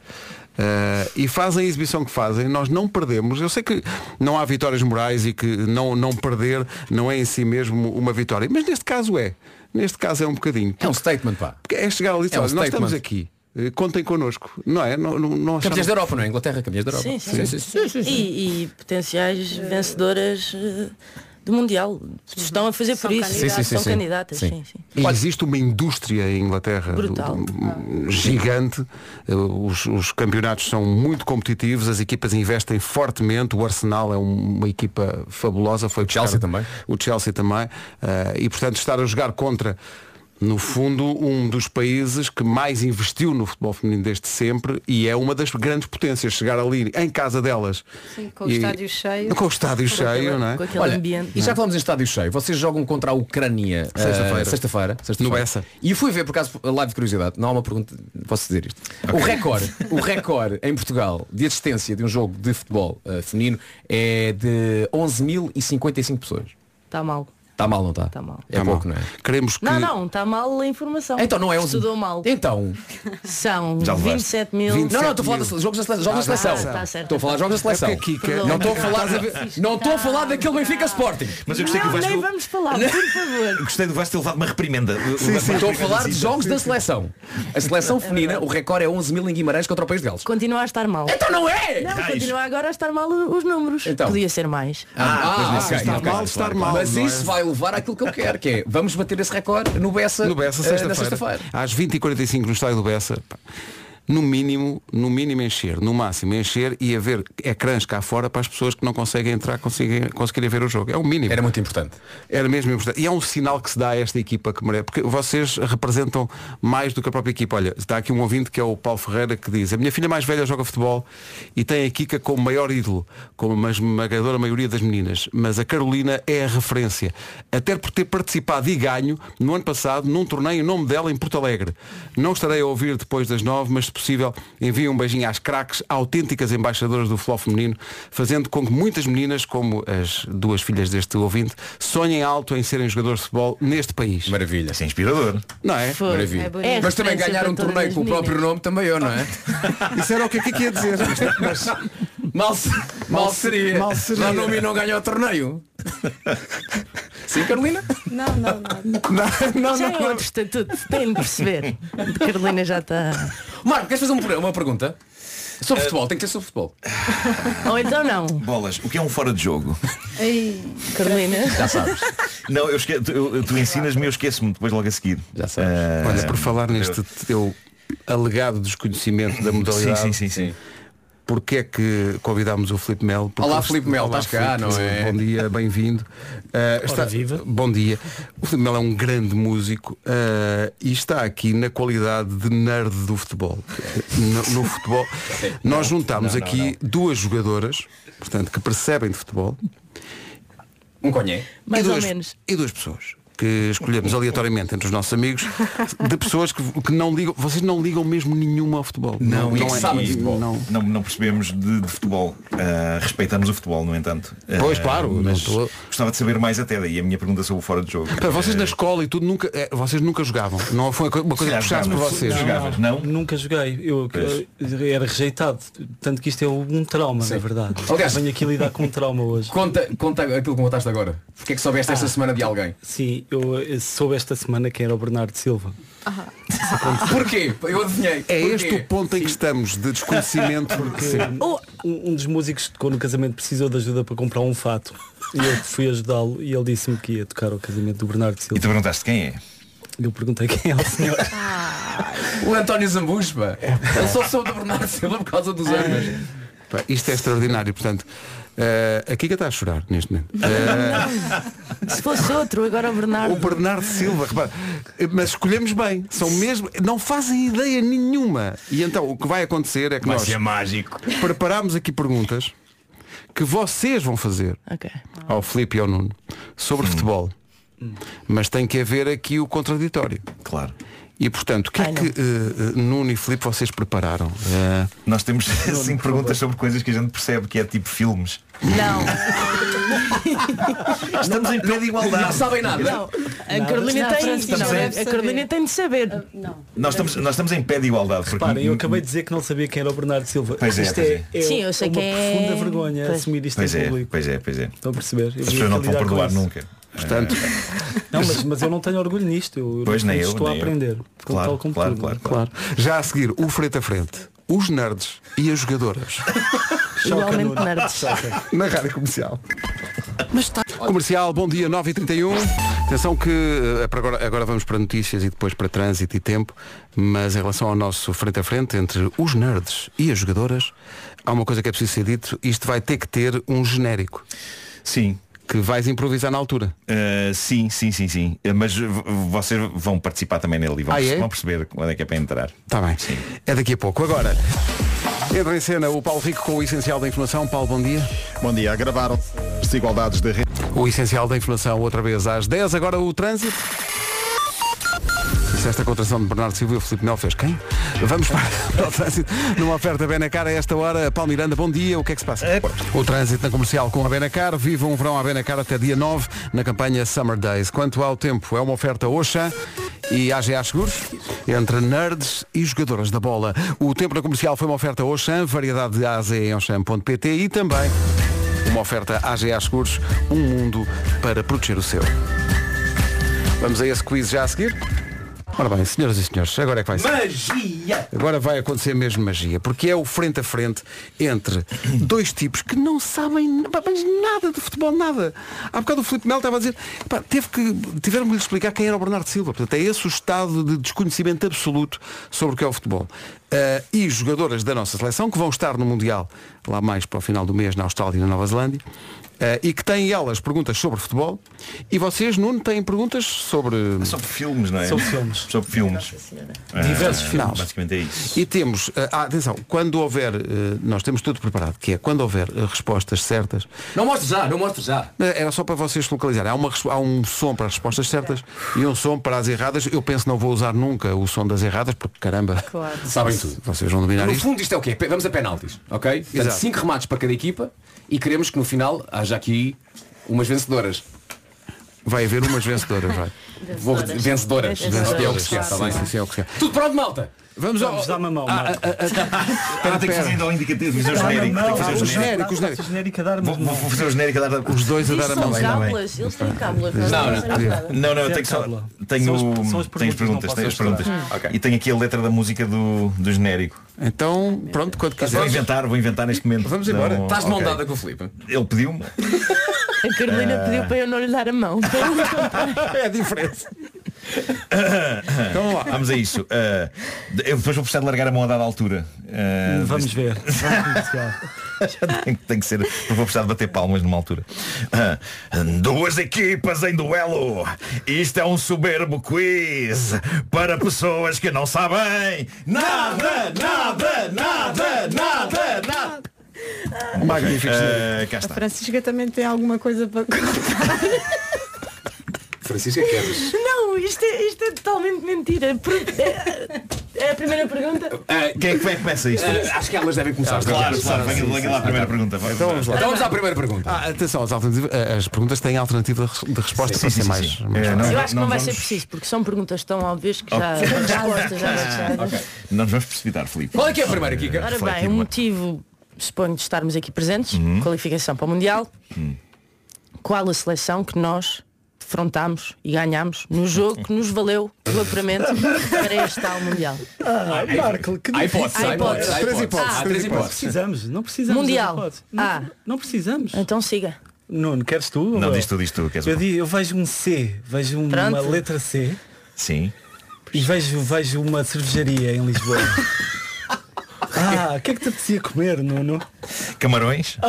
[SPEAKER 2] Eh, e fazem a exibição que fazem, nós não perdemos. Eu sei que não há vitórias morais e que não, não perder não é em si mesmo uma vitória, mas neste caso é. Neste caso é um bocadinho.
[SPEAKER 4] É um statement, pá.
[SPEAKER 2] Porque é chegar ali e
[SPEAKER 4] É um
[SPEAKER 2] "Olha, nós
[SPEAKER 4] statement.
[SPEAKER 2] estamos aqui. eh, Contem connosco, não é? Não, não, não
[SPEAKER 4] Campeões da Europa, não é? Inglaterra, campeões da Europa.
[SPEAKER 12] Sim, sim. E, e potenciais vencedoras eh, do Mundial. Estão a fazer por isso.
[SPEAKER 2] Sim, sim, sim,
[SPEAKER 12] São
[SPEAKER 2] sim.
[SPEAKER 12] candidatas,
[SPEAKER 2] Sim.
[SPEAKER 12] sim, sim.
[SPEAKER 2] E Existe uma indústria em Inglaterra
[SPEAKER 12] Brutal.
[SPEAKER 2] gigante. Eh, Os, os campeonatos são muito competitivos, as equipas investem fortemente. O Arsenal é um- uma equipa fabulosa. Foi o
[SPEAKER 4] Chelsea também.
[SPEAKER 2] O Chelsea também. Eh, e portanto estar a jogar contra. No fundo, um dos países que mais investiu no futebol feminino desde sempre e é uma das grandes potências. Chegar ali em casa delas.
[SPEAKER 13] Sim, com o
[SPEAKER 2] e-
[SPEAKER 13] estádio cheio.
[SPEAKER 2] Com o estádio cheio, não é?
[SPEAKER 4] Olha, E já que falamos em estádio cheio, vocês jogam contra a Ucrânia eh,
[SPEAKER 2] Sexta-feira.
[SPEAKER 4] sexta-feira. sexta
[SPEAKER 2] No Bessa.
[SPEAKER 4] E eu fui ver, por acaso, a live de curiosidade, não há uma pergunta, posso dizer isto. O recorde, o recorde em Portugal de assistência de um jogo de futebol eh, feminino é de 11.055 pessoas.
[SPEAKER 12] Está Tá mal.
[SPEAKER 4] Está mal, não está?
[SPEAKER 12] Está mal.
[SPEAKER 4] É pouco, não é?
[SPEAKER 2] Queremos
[SPEAKER 12] Não, não, está mal a informação.
[SPEAKER 4] Então não é 11.
[SPEAKER 12] Estudou mal.
[SPEAKER 4] Então.
[SPEAKER 12] São
[SPEAKER 4] Já levaste.
[SPEAKER 12] 27 mil.
[SPEAKER 4] Não, não, estou a falar de jogos da sele- jogos da
[SPEAKER 12] Ah,
[SPEAKER 4] seleção.
[SPEAKER 12] tá certo.
[SPEAKER 4] Estou a falar de jogos da seleção.
[SPEAKER 2] É aqui, Kika,
[SPEAKER 4] Não estou a
[SPEAKER 2] é-
[SPEAKER 4] falar de- não estou a falar daquele Benfica Sporting.
[SPEAKER 5] Mas eu gostei que o
[SPEAKER 12] Não,
[SPEAKER 5] Vasco.
[SPEAKER 12] nem vamos falar, por favor.
[SPEAKER 5] Gostei do Vasco ter levado uma reprimenda.
[SPEAKER 4] Estou a falar de jogos da seleção. A seleção feminina, o recorde é 11 mil em Guimarães contra o País de Gales.
[SPEAKER 12] Continua a estar mal.
[SPEAKER 4] Então não é!
[SPEAKER 12] Não, continua agora a estar mal os números.
[SPEAKER 4] Então.
[SPEAKER 12] Podia ser mais.
[SPEAKER 4] Ah,
[SPEAKER 2] nesse
[SPEAKER 4] ok,
[SPEAKER 2] estar mal, estar mal,
[SPEAKER 4] Mas
[SPEAKER 2] não é?
[SPEAKER 4] isso vai levar àquilo que eu quero, que é vamos bater esse recorde no Bessa,
[SPEAKER 2] No Bessa,
[SPEAKER 4] eh, na
[SPEAKER 2] sexta-feira.
[SPEAKER 4] sexta-feira.
[SPEAKER 2] às 20h45 no estádio do Bessa. pá, No mínimo, no mínimo encher, no máximo encher e haver ecrãs cá fora para as pessoas que não conseguem entrar conseguirem, conseguirem ver o jogo. É o mínimo.
[SPEAKER 4] Era muito importante.
[SPEAKER 2] Era mesmo importante. E é um sinal que se dá a esta equipa que merece, porque vocês representam mais do que a própria equipa. Olha, está aqui um ouvinte que é o Paulo Ferreira que diz, a minha filha mais velha joga futebol e tem a Kika como maior ídolo, como uma esmagadora maioria das meninas, mas a Carolina é a referência. Até por ter participado e ganho no ano passado num torneio em nome dela em Porto Alegre. Não estarei a ouvir depois das nove, mas possível envie um beijinho às craques, autênticas embaixadoras do futebol feminino, fazendo com que muitas meninas, como as duas filhas deste ouvinte, sonhem alto em serem jogadores de futebol neste país.
[SPEAKER 4] Maravilha.
[SPEAKER 5] Isso é inspirador.
[SPEAKER 2] Não é?
[SPEAKER 12] Foi.
[SPEAKER 4] Maravilha.
[SPEAKER 12] É. É
[SPEAKER 4] Mas também ganhar um torneio com o próprio nome também eu, não é?
[SPEAKER 2] Isso era o que é que ia dizer. Mas
[SPEAKER 4] Mal, mal seria.
[SPEAKER 2] mal seria.
[SPEAKER 4] Não, não, não ganhou o torneio. Sim, Carolina?
[SPEAKER 13] Não, não, não.
[SPEAKER 2] não, não,
[SPEAKER 12] Já
[SPEAKER 2] não,
[SPEAKER 12] é
[SPEAKER 2] não.
[SPEAKER 12] outro estatuto, tem de perceber. Carolina já está.
[SPEAKER 4] Marco, queres fazer uma, uma pergunta? Sobre
[SPEAKER 2] Eh,
[SPEAKER 4] futebol, tem que ser sobre futebol.
[SPEAKER 12] Ou então não.
[SPEAKER 5] Bolas, o que é um fora de jogo?
[SPEAKER 13] Ei,
[SPEAKER 12] Carolina.
[SPEAKER 4] Já sabes.
[SPEAKER 5] Não, eu esque... tu, tu ensinas-me e eu esqueço-me depois logo a seguir.
[SPEAKER 4] Já sabes.
[SPEAKER 5] Ah,
[SPEAKER 2] Olha, por falar neste teu alegado desconhecimento da modalidade,
[SPEAKER 5] Sim, sim, sim, sim.
[SPEAKER 2] Porque é que convidámos o Filipe Melo? Porque
[SPEAKER 4] Olá, Filipe Melo,
[SPEAKER 2] Olá,
[SPEAKER 4] estás cá, não é?
[SPEAKER 2] Bom dia, bem-vindo. Uh, está...
[SPEAKER 14] viva.
[SPEAKER 2] Bom dia. O Filipe Melo é um grande músico uh, e está aqui na qualidade de nerd do futebol. No, no futebol, nós juntámos
[SPEAKER 5] não, não,
[SPEAKER 2] aqui duas jogadoras, portanto, que percebem de futebol
[SPEAKER 4] Um conhé.
[SPEAKER 12] Mais
[SPEAKER 2] e
[SPEAKER 12] ou
[SPEAKER 2] duas,
[SPEAKER 12] menos.
[SPEAKER 2] E duas pessoas que escolhemos aleatoriamente entre os nossos amigos de pessoas que, que não ligam, vocês não ligam mesmo nenhuma ao futebol.
[SPEAKER 5] Não, não,
[SPEAKER 4] que
[SPEAKER 5] é,
[SPEAKER 4] sabem de futebol.
[SPEAKER 5] não, não, não percebemos de, de futebol. Ah, respeitamos o futebol, no entanto. Ah,
[SPEAKER 2] Pois, claro, não
[SPEAKER 5] Mas
[SPEAKER 2] estou-
[SPEAKER 5] gostava de saber mais até daí a minha pergunta sobre o fora de jogo.
[SPEAKER 2] Para vocês na escola e tudo nunca, eh, vocês nunca jogavam. Não foi uma coisa que
[SPEAKER 5] calhar
[SPEAKER 2] puxasse por vocês.
[SPEAKER 5] Não. Jogavas, não?
[SPEAKER 14] Nunca joguei. Eu, eu era rejeitado. Tanto que isto é um trauma, na verdade.
[SPEAKER 4] Aliás-
[SPEAKER 14] Venho aqui lidar com um trauma hoje.
[SPEAKER 4] Conta, conta aquilo que contaste agora. Porque é que soubeste esta
[SPEAKER 14] Ah.
[SPEAKER 4] semana de alguém?
[SPEAKER 14] Sim, eu soube esta semana que era o Bernardo Silva.
[SPEAKER 4] Porquê? Eu adivinhei.
[SPEAKER 2] É
[SPEAKER 4] Porquê?
[SPEAKER 2] este o ponto em que estamos de desconhecimento.
[SPEAKER 14] Porque
[SPEAKER 2] Sim.
[SPEAKER 14] um, um dos músicos que tocou no casamento precisou de ajuda para comprar um fato. E eu fui ajudá-lo e ele disse-me que ia tocar ao casamento do Bernardo
[SPEAKER 5] E
[SPEAKER 14] Silva.
[SPEAKER 5] tu perguntaste quem é?
[SPEAKER 14] Eu perguntei quem é o senhor.
[SPEAKER 4] O António Zambus, pá. Ele só soube do Bernardo Silva por causa dos anos.
[SPEAKER 2] Pá, Isto é extraordinário, portanto. Eh, a Kika está a chorar neste momento. Eh,
[SPEAKER 12] Se fosse outro, agora o Bernardo.
[SPEAKER 2] o Bernardo Silva, repara, eh, mas escolhemos bem, são mesmo, não fazem ideia nenhuma. E então o que vai acontecer é que
[SPEAKER 5] Vai
[SPEAKER 2] nós
[SPEAKER 5] ser mágico.
[SPEAKER 2] preparámos aqui perguntas que vocês vão fazer
[SPEAKER 12] Ok.
[SPEAKER 2] ao Filipe e ao Nuno sobre futebol. Mas tem que haver aqui o contraditório.
[SPEAKER 5] Claro.
[SPEAKER 2] E portanto, o que é que eh, Nuno e Filipe vocês prepararam? Eh,
[SPEAKER 8] Nós temos assim perguntas sobre coisas que a gente percebe que é tipo filmes.
[SPEAKER 12] Não.
[SPEAKER 8] Estamos em pé de igualdade.
[SPEAKER 4] Não sabem nada.
[SPEAKER 12] Não. A Carolina
[SPEAKER 13] Nada.
[SPEAKER 12] tem, não,
[SPEAKER 13] a-
[SPEAKER 12] a Carolina tem de saber.
[SPEAKER 8] Nós estamos, nós estamos em pé de igualdade. porque-
[SPEAKER 14] Reparem, eu acabei de dizer que não sabia quem era o Bernardo Silva.
[SPEAKER 8] Pois é,
[SPEAKER 14] isto
[SPEAKER 8] pois
[SPEAKER 14] é,
[SPEAKER 8] é.
[SPEAKER 14] é
[SPEAKER 12] Sim, eu sei
[SPEAKER 14] uma
[SPEAKER 12] é.
[SPEAKER 14] profunda vergonha
[SPEAKER 12] Pois.
[SPEAKER 14] assumir isto
[SPEAKER 8] Pois
[SPEAKER 14] em
[SPEAKER 8] é,
[SPEAKER 14] público.
[SPEAKER 8] pois é, pois é.
[SPEAKER 14] Estão a perceber? Eu
[SPEAKER 8] As pessoas não vão perdoar
[SPEAKER 14] isso.
[SPEAKER 8] nunca.
[SPEAKER 2] Portanto,
[SPEAKER 14] Não, mas, mas eu não tenho orgulho nisto. Eu
[SPEAKER 8] Pois, nem eu,
[SPEAKER 14] estou a
[SPEAKER 8] nem eu.
[SPEAKER 14] aprender.
[SPEAKER 8] Claro,
[SPEAKER 14] tal como
[SPEAKER 8] claro,
[SPEAKER 14] tudo.
[SPEAKER 8] claro, claro.
[SPEAKER 2] claro. Já a seguir, o frente a frente, os nerds e as jogadoras.
[SPEAKER 12] Igualmente
[SPEAKER 14] Nuno.
[SPEAKER 12] nerds.
[SPEAKER 2] Na rádio comercial. Comercial, bom dia, 9h31. Atenção que eh, agora, agora vamos para notícias e depois para trânsito e tempo, mas em relação ao nosso frente a frente entre os nerds e as jogadoras, há uma coisa que é preciso ser dito, isto vai ter que ter um genérico.
[SPEAKER 8] Sim.
[SPEAKER 2] Que vais improvisar na altura.
[SPEAKER 8] Uh, sim, sim, sim, sim. Uh, Mas vocês vão participar também nele e vão,
[SPEAKER 2] Ah, é?
[SPEAKER 8] vão perceber quando é que é para entrar.
[SPEAKER 2] Está bem. É daqui a pouco. Agora, entra em cena o Paulo Rico com o Essencial da Informação. Paulo, bom dia.
[SPEAKER 15] Bom dia. Agravaram desigualdades de rede.
[SPEAKER 2] O Essencial da Informação outra vez às 10. Agora o trânsito. Se esta contração de Bernardo Silva e o Filipe Mel fez quem? Vamos para, para o trânsito numa oferta Benacar a esta hora. Paulo Miranda, bom dia. O que é que se passa? O trânsito na comercial com a Benacar. Viva um verão à Benacar até dia 9 na campanha Summer Days. Quanto ao tempo, é uma oferta Oxa e AGA Seguros entre nerds e jogadoras da bola. O tempo na comercial foi uma oferta Oxam, variedade de AZ em Oxam.pt e também uma oferta AGA Seguros, um mundo para proteger o seu. Vamos a esse quiz já a seguir? Ora bem, senhoras e senhores, agora é que vai ser.
[SPEAKER 4] Magia!
[SPEAKER 2] Agora vai acontecer mesmo magia, porque é o frente a frente entre dois tipos que não sabem nada de futebol, nada. Há bocado o Filipe Melo estava a dizer, pá, teve que, tiveram que lhe explicar quem era o Bernardo Silva. Portanto, é esse o estado de desconhecimento absoluto sobre o que é o futebol. Ah, e jogadoras da nossa seleção que vão estar no Mundial lá mais para o final do mês na Austrália e na Nova Zelândia. Ah, e que têm elas perguntas sobre futebol e vocês, Nuno, têm perguntas sobre...
[SPEAKER 8] Sobre filmes, não é?
[SPEAKER 14] Sobre filmes.
[SPEAKER 8] Sobre filmes.
[SPEAKER 14] Diversos
[SPEAKER 8] Ah,
[SPEAKER 14] filmes.
[SPEAKER 8] Basicamente é isso.
[SPEAKER 2] E temos, ah, ah, atenção, quando houver, eh, nós temos tudo preparado, que é quando houver eh, respostas certas,
[SPEAKER 4] Não mostre já, não mostre já.
[SPEAKER 2] eh, era só para vocês se localizarem. Há, uma, há um som para as respostas certas e um som para as erradas. Eu penso que não vou usar nunca o som das erradas, porque caramba,
[SPEAKER 12] Claro.
[SPEAKER 4] Sabem tudo.
[SPEAKER 2] vocês vão dominar
[SPEAKER 4] No
[SPEAKER 2] isto.
[SPEAKER 4] fundo isto é o quê? Vamos a penaltis, ok? Portanto,
[SPEAKER 2] Exato.
[SPEAKER 4] cinco remates para cada equipa e queremos que no final haja aqui umas vencedoras.
[SPEAKER 2] Vai haver umas vencedoras, vai.
[SPEAKER 4] Vou dizer vencedoras.
[SPEAKER 12] Vencedoras.
[SPEAKER 4] É o que se quer, está
[SPEAKER 2] Sim,
[SPEAKER 4] bem?
[SPEAKER 2] sim, sim, é o que se quer.
[SPEAKER 4] Tudo pronto, malta?
[SPEAKER 2] Vamos ao.
[SPEAKER 14] Vamos dar uma mão.
[SPEAKER 2] Ah,
[SPEAKER 14] Marco.
[SPEAKER 2] ah, ah,
[SPEAKER 8] Espera, tenho que fazer ainda o indicativo, fazer o genérico. Tenho que fazer
[SPEAKER 2] o
[SPEAKER 8] genérico.
[SPEAKER 2] genérico, o genérico.
[SPEAKER 14] genérico a dar
[SPEAKER 8] Vou, vou fazer o genérico a dar
[SPEAKER 2] Os dois a dar a mão.
[SPEAKER 12] cábulas, eles têm cábulas.
[SPEAKER 4] Não, não.
[SPEAKER 8] Não, não, eu
[SPEAKER 14] Zé
[SPEAKER 8] tenho só. Tenho,
[SPEAKER 14] São as- perguntas,
[SPEAKER 8] tenho as perguntas. E tenho aqui a letra da música do, do genérico.
[SPEAKER 2] Então, pronto, quando
[SPEAKER 8] Vou
[SPEAKER 2] quiseres.
[SPEAKER 8] inventar, vou inventar neste momento.
[SPEAKER 2] Vamos embora.
[SPEAKER 4] Estás de mão dada com o Filipe.
[SPEAKER 8] Ele pediu-me.
[SPEAKER 12] A Carolina pediu para eu não lhe dar a mão.
[SPEAKER 2] É a diferença.
[SPEAKER 8] Então vamos lá. Vamos a isso. Ah, eu depois vou precisar de largar a mão a dada altura. Ah,
[SPEAKER 14] Vamos ver.
[SPEAKER 8] tem, tem que ser. Vou precisar de bater palmas numa altura. Ah, duas equipas em duelo. Isto é um soberbo quiz para pessoas que não sabem nada, nada, nada, nada, nada.
[SPEAKER 2] Magnífico.
[SPEAKER 8] Cá
[SPEAKER 13] A. Francisca também tem alguma coisa para contar.
[SPEAKER 4] Francisca Quedas.
[SPEAKER 12] Não, isto é, isto é totalmente mentira. É, é a primeira pergunta?
[SPEAKER 8] Quem é que vai começa isto?
[SPEAKER 4] Ah, acho que elas devem começar.
[SPEAKER 8] Claro, claro, venha venha lá a primeira pergunta.
[SPEAKER 2] Então vamos lá.
[SPEAKER 4] Então vamos à primeira pergunta.
[SPEAKER 2] Ah, atenção, as, eh, as perguntas têm alternativa de resposta
[SPEAKER 8] Sim,
[SPEAKER 2] para
[SPEAKER 8] sim,
[SPEAKER 2] ser
[SPEAKER 8] sim,
[SPEAKER 2] mais.
[SPEAKER 8] sim.
[SPEAKER 2] mais
[SPEAKER 8] É, não-
[SPEAKER 12] Eu acho que não vai ser
[SPEAKER 8] vamos-
[SPEAKER 12] preciso, porque são perguntas tão óbvias que já a resposta já vai estar.
[SPEAKER 8] Ok. Não nos vamos precipitar, Filipe.
[SPEAKER 4] Qual é que é a primeira, Kika?
[SPEAKER 12] Ora bem, o
[SPEAKER 8] uma-
[SPEAKER 12] motivo, suponho, de estarmos aqui presentes,
[SPEAKER 8] Uhum.
[SPEAKER 12] qualificação para o Mundial. Qual a seleção que nós defrontámos e ganhámos no jogo que nos valeu o apuramento para este tal Mundial?
[SPEAKER 14] Ah, Marco, que
[SPEAKER 4] Há hipóteses, há hipóteses. há
[SPEAKER 2] Três
[SPEAKER 4] hipóteses.
[SPEAKER 2] hipóteses,
[SPEAKER 4] Há
[SPEAKER 2] três
[SPEAKER 4] três
[SPEAKER 14] Não
[SPEAKER 4] hipóteses.
[SPEAKER 14] precisamos, não precisamos.
[SPEAKER 12] Mundial.
[SPEAKER 14] hipóteses. Não,
[SPEAKER 12] Ah.
[SPEAKER 14] não precisamos.
[SPEAKER 12] Então siga.
[SPEAKER 14] Nuno, queres tu?
[SPEAKER 8] Não, diz tu, diz tu. queres
[SPEAKER 14] Eu, digo, eu vejo um C, vejo uma
[SPEAKER 12] Pronto.
[SPEAKER 14] letra C
[SPEAKER 8] Sim.
[SPEAKER 14] e vejo, vejo uma cervejaria em Lisboa. Ah, o que é que te apetecia comer, Nuno?
[SPEAKER 8] Camarões?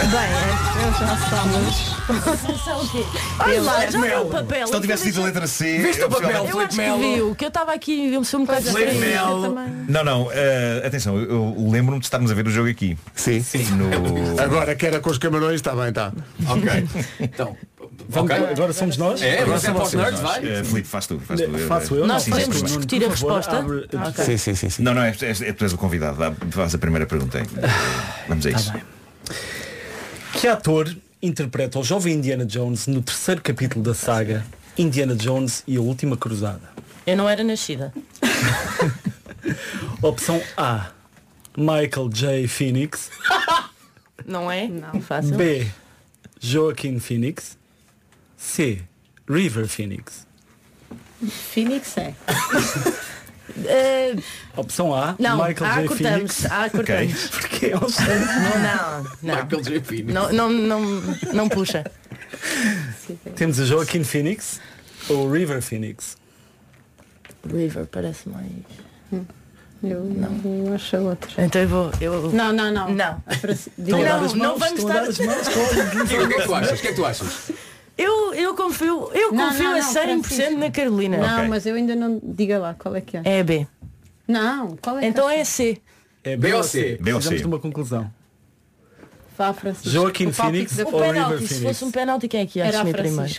[SPEAKER 13] Bem, eu já sabemos.
[SPEAKER 12] São o quê? Olha lá, já viu o papel.
[SPEAKER 8] Se não tivesse dito a letra C.
[SPEAKER 4] Viste o papel,
[SPEAKER 12] Eu acho que viu, que eu estava aqui, eu sou um bocado
[SPEAKER 8] Felipe
[SPEAKER 12] distraída
[SPEAKER 8] Melo.
[SPEAKER 12] também.
[SPEAKER 8] Não, não, eh, atenção, eu, eu lembro-me de estarmos a ver o jogo aqui.
[SPEAKER 2] Sim.
[SPEAKER 8] No...
[SPEAKER 2] Agora que era com os camarões, está bem, está.
[SPEAKER 4] Ok. Então,
[SPEAKER 14] Vamos,
[SPEAKER 4] Ok.
[SPEAKER 14] Agora somos nós?
[SPEAKER 4] É,
[SPEAKER 14] agora
[SPEAKER 4] é para os
[SPEAKER 14] vocês.
[SPEAKER 4] nerds, vai.
[SPEAKER 8] Eh, Filipe, faz tu. Faz tu.
[SPEAKER 14] Faço eu?
[SPEAKER 12] Nós podemos
[SPEAKER 14] faz tu.
[SPEAKER 12] discutir a
[SPEAKER 14] Por favor,
[SPEAKER 12] resposta?
[SPEAKER 14] abre-.
[SPEAKER 2] Sim, sim, sim, sim.
[SPEAKER 8] Não, não, és, és, tu és o convidado. Dá- Faz a primeira pergunta. aí. Vamos a isso.
[SPEAKER 14] Que ator interpreta o jovem Indiana Jones no terceiro capítulo da saga Indiana Jones e a Última Cruzada?
[SPEAKER 12] Eu não era nascida.
[SPEAKER 14] Opção A. Michael J. Phoenix.
[SPEAKER 12] Não é? Não. Fácil.
[SPEAKER 14] B. Joaquin Phoenix. C. River Phoenix.
[SPEAKER 13] Phoenix é.
[SPEAKER 12] Eh,
[SPEAKER 14] Opção A.
[SPEAKER 12] não,
[SPEAKER 14] Michael J.
[SPEAKER 12] cortamos.
[SPEAKER 14] Phoenix.
[SPEAKER 12] Ah, cortamos.
[SPEAKER 14] Porque é um
[SPEAKER 12] Não, não, não.
[SPEAKER 4] Michael J. Phoenix.
[SPEAKER 12] Não, não, não, não puxa.
[SPEAKER 14] Temos a Joaquin Phoenix ou River Phoenix.
[SPEAKER 12] River parece mais.
[SPEAKER 13] Eu não acho a outra.
[SPEAKER 12] Então eu vou. Eu...
[SPEAKER 13] Não, não, não.
[SPEAKER 12] Não.
[SPEAKER 14] A dar
[SPEAKER 12] Não, não vamos
[SPEAKER 14] a dar
[SPEAKER 12] estar-
[SPEAKER 14] as mãos.
[SPEAKER 4] O que, o que é que tu achas? O que é que tu achas?
[SPEAKER 12] Eu, eu confio, eu
[SPEAKER 13] Não,
[SPEAKER 12] confio
[SPEAKER 13] não,
[SPEAKER 12] a
[SPEAKER 13] não,
[SPEAKER 12] 100%
[SPEAKER 13] Francisco.
[SPEAKER 12] na Carolina.
[SPEAKER 13] Não,
[SPEAKER 8] Ok.
[SPEAKER 13] mas eu ainda não. Diga lá, qual é que é?
[SPEAKER 12] É a B.
[SPEAKER 13] Não, qual é que
[SPEAKER 12] Então
[SPEAKER 13] é?
[SPEAKER 12] é C.
[SPEAKER 14] É
[SPEAKER 4] B ou C?
[SPEAKER 8] B ou C?
[SPEAKER 14] Precisamos de uma conclusão.
[SPEAKER 13] Vá, Francisco. Palpite
[SPEAKER 14] Phoenix ou River
[SPEAKER 12] penalti, se
[SPEAKER 14] Phoenix?
[SPEAKER 12] fosse um penalti, quem é que ia
[SPEAKER 13] Era a
[SPEAKER 12] assumir primeiro?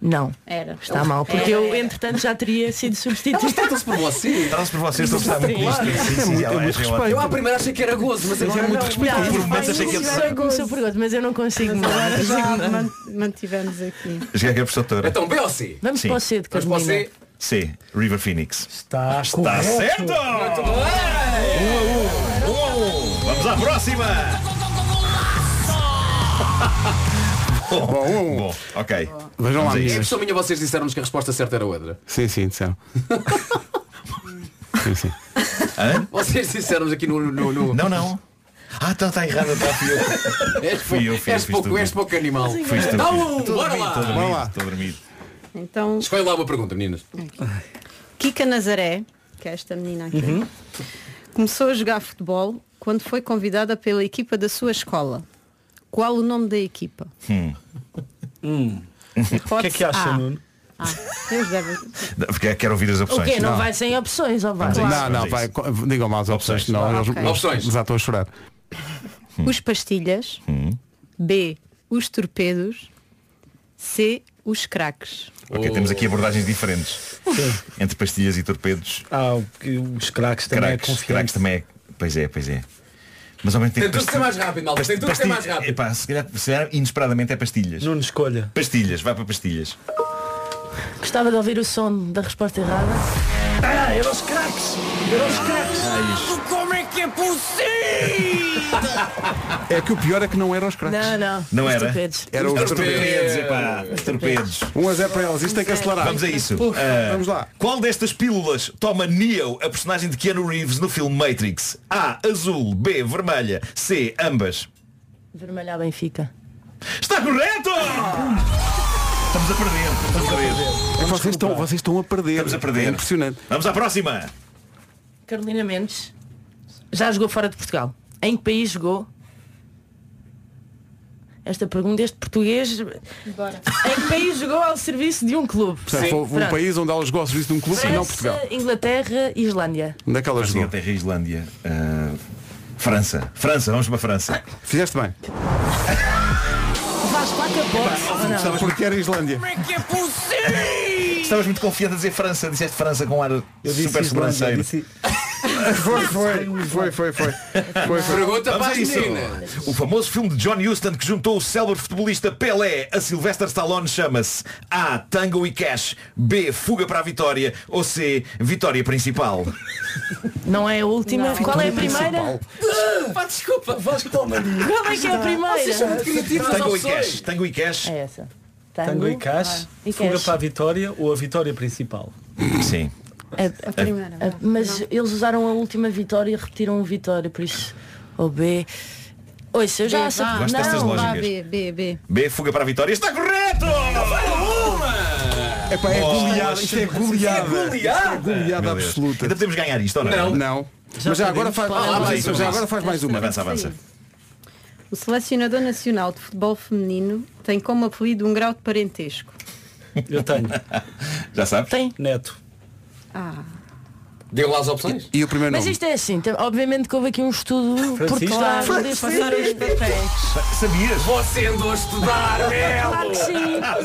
[SPEAKER 12] Não.
[SPEAKER 13] Era.
[SPEAKER 12] Está mal, porque eu, entretanto, já teria sido substituído.
[SPEAKER 4] Tratam-se por você.
[SPEAKER 8] Trata-se por vocês, estou a gostar muito disto. Ela acha ótimo.
[SPEAKER 4] Eu à primeira achei que era gozo, mas agora
[SPEAKER 2] é muito
[SPEAKER 4] não.
[SPEAKER 2] respeitoso.
[SPEAKER 8] Por momentos achei que
[SPEAKER 12] gosto, mas eu não consigo.
[SPEAKER 13] Agora já man- mantivemos aqui.
[SPEAKER 8] Já que é professor doutora.
[SPEAKER 4] Então, B ou C?
[SPEAKER 12] Vamos para o C de
[SPEAKER 4] Vamos para o
[SPEAKER 12] Carolina.
[SPEAKER 4] C.
[SPEAKER 8] River Phoenix.
[SPEAKER 14] Está,
[SPEAKER 8] Está certo! A um. Um a um. Vamos à próxima! Bom, bom, ok.
[SPEAKER 2] Vejam lá,
[SPEAKER 4] É
[SPEAKER 2] meninas.
[SPEAKER 4] minha vocês disseram-nos que a resposta certa era outra.
[SPEAKER 2] Sim, sim, disseram. sim, sim.
[SPEAKER 8] Hã?
[SPEAKER 4] Vocês disseram-nos aqui no. no, no...
[SPEAKER 8] Não, não. Ah, então está errado, está fui eu.
[SPEAKER 4] És,
[SPEAKER 8] Fui eu, fui eu,
[SPEAKER 4] és,
[SPEAKER 8] fiz
[SPEAKER 4] pouco,
[SPEAKER 8] tudo.
[SPEAKER 4] és pouco animal.
[SPEAKER 8] Fui estúpido.
[SPEAKER 4] Dá um,
[SPEAKER 8] Estou
[SPEAKER 4] bora
[SPEAKER 8] dormido,
[SPEAKER 4] lá.
[SPEAKER 8] estou
[SPEAKER 2] Bora
[SPEAKER 8] dormido,
[SPEAKER 2] lá.
[SPEAKER 8] estou dormido.
[SPEAKER 13] Então,
[SPEAKER 4] Escolhe lá uma pergunta, meninas.
[SPEAKER 13] Kika Nazaré, que é esta menina aqui,
[SPEAKER 14] Uhum.
[SPEAKER 13] começou a jogar futebol quando foi convidada pela equipa da sua escola. Qual o nome da equipa?
[SPEAKER 8] Hum.
[SPEAKER 14] O que é que acha,
[SPEAKER 13] A.
[SPEAKER 14] Nuno?
[SPEAKER 13] Ah.
[SPEAKER 8] Porque quero ouvir as
[SPEAKER 12] O
[SPEAKER 8] opções.
[SPEAKER 12] quê? Não, vai sem opções, ou vai?
[SPEAKER 2] Não, não, vai. Digam mal as opções,
[SPEAKER 8] Opções.
[SPEAKER 2] senão
[SPEAKER 13] Ah,
[SPEAKER 2] eles
[SPEAKER 13] ok.
[SPEAKER 4] Opções.
[SPEAKER 2] já estou a chorar.
[SPEAKER 13] Os pastilhas. B. Os torpedos. C. Os craques.
[SPEAKER 8] Ok, temos aqui abordagens diferentes. Entre pastilhas e torpedos.
[SPEAKER 14] Ah, porque os craques também é
[SPEAKER 8] Craques,
[SPEAKER 14] confiante.
[SPEAKER 8] craques também é. Pois é, pois é. Mas ao mesmo tempo.
[SPEAKER 4] Tem tudo que ser mais rápido, malta. Tem tudo que ser mais rápido.
[SPEAKER 8] Epá, se calhar, se calhar inesperadamente é pastilhas.
[SPEAKER 14] Nuno escolha.
[SPEAKER 8] Pastilhas, vai para pastilhas.
[SPEAKER 12] Gostava de ouvir o som da resposta errada.
[SPEAKER 14] Ah, eram os craques! Eram os craques!
[SPEAKER 11] Como é que é possível?
[SPEAKER 2] É que o pior é que não eram os craques.
[SPEAKER 12] Não, não.
[SPEAKER 8] Não
[SPEAKER 12] Os
[SPEAKER 8] era?
[SPEAKER 12] torpedos.
[SPEAKER 2] Era os
[SPEAKER 8] Os
[SPEAKER 2] torpedos.
[SPEAKER 8] torpedos, epá, os torpedos.
[SPEAKER 2] 1 a 0 para eles. Isto tem que acelerar.
[SPEAKER 8] Vamos a isso. Ah,
[SPEAKER 2] Vamos lá.
[SPEAKER 8] Qual destas pílulas toma Neo, a personagem de Keanu Reeves, no filme Matrix? A. Azul. B. Vermelha. C. Ambas.
[SPEAKER 12] Vermelha à Benfica.
[SPEAKER 8] Está correto! Estamos a perder. Estamos a perder.
[SPEAKER 2] Vocês estão, vocês estão a perder.
[SPEAKER 8] Estamos a perder.
[SPEAKER 2] É impressionante.
[SPEAKER 8] Vamos à próxima.
[SPEAKER 12] Carolina Mendes já jogou fora de Portugal. Em que país jogou? Esta pergunta, este português,
[SPEAKER 13] Bora.
[SPEAKER 12] em que país jogou ao serviço de um clube?
[SPEAKER 2] Portanto, foi um
[SPEAKER 12] Pronto.
[SPEAKER 2] país onde ela jogou ao serviço de um clube e não
[SPEAKER 12] França,
[SPEAKER 2] Portugal.
[SPEAKER 12] Inglaterra, Islândia.
[SPEAKER 2] Onde é que ela jogou?
[SPEAKER 8] Inglaterra e Islândia. Ah, França. França, vamos para a França.
[SPEAKER 2] Fizeste bem.
[SPEAKER 12] Vasco, lá que a boxe.
[SPEAKER 2] Porque era Islândia.
[SPEAKER 11] Como é que é possível?
[SPEAKER 8] Estavas muito confiante a dizer França, disseste França com ar
[SPEAKER 14] Eu disse
[SPEAKER 8] super
[SPEAKER 14] Islândia,
[SPEAKER 8] sobranceiro.
[SPEAKER 14] disse-
[SPEAKER 2] Foi, foi, foi, foi, foi. foi, foi.
[SPEAKER 4] Pergunta
[SPEAKER 8] Vamos
[SPEAKER 4] para
[SPEAKER 8] a
[SPEAKER 4] as
[SPEAKER 8] isso.
[SPEAKER 4] meninas.
[SPEAKER 8] O famoso filme de John Huston que juntou o célebre futebolista Pelé a Sylvester Stallone chama-se A. Tango e Cash B. Fuga para a Vitória ou C. Vitória Principal.
[SPEAKER 12] Não é a última. Qual é a primeira?
[SPEAKER 4] Pá, desculpa.
[SPEAKER 14] Vasco toma
[SPEAKER 12] Qual é que é a primeira?
[SPEAKER 8] Tango e Cash. Tango e Cash.
[SPEAKER 12] É essa.
[SPEAKER 14] Tango e Cash,
[SPEAKER 12] Ah, e
[SPEAKER 14] fuga
[SPEAKER 12] Cash.
[SPEAKER 14] para a vitória ou a vitória principal?
[SPEAKER 8] Sim.
[SPEAKER 12] A-
[SPEAKER 13] A primeira.
[SPEAKER 12] a- mas eles usaram a última vitória e repetiram a vitória, por isso. O B. Ouça, eu já
[SPEAKER 8] destas
[SPEAKER 12] Não,
[SPEAKER 8] lógicas.
[SPEAKER 13] Vá, B, B, B.
[SPEAKER 8] B. Fuga para a Vitória. Está correto!
[SPEAKER 2] É pá, é goleada. Isto é goleada. é goleada
[SPEAKER 8] Meu Deus.
[SPEAKER 2] absoluta.
[SPEAKER 8] Ainda podemos ganhar isto, ou não?
[SPEAKER 4] Não.
[SPEAKER 2] Não. Mas já agora faz,
[SPEAKER 12] podemos.
[SPEAKER 2] mas
[SPEAKER 8] Vamos a
[SPEAKER 2] isso,
[SPEAKER 8] isso,
[SPEAKER 2] já agora faz mais uma.
[SPEAKER 8] Avança, avança.
[SPEAKER 13] O selecionador nacional de futebol feminino tem como apelido um grau de parentesco.
[SPEAKER 14] Eu tenho.
[SPEAKER 8] Já sabes?
[SPEAKER 12] Tem.
[SPEAKER 14] Neto.
[SPEAKER 13] Ah,
[SPEAKER 4] Deu lá as opções.
[SPEAKER 2] E o primeiro
[SPEAKER 12] Mas
[SPEAKER 2] nome?
[SPEAKER 12] isto é assim, tem- obviamente que houve aqui um estudo por trás de passar os papéis.
[SPEAKER 8] Sabias?
[SPEAKER 4] Você andou a estudar,
[SPEAKER 12] Claro que sim.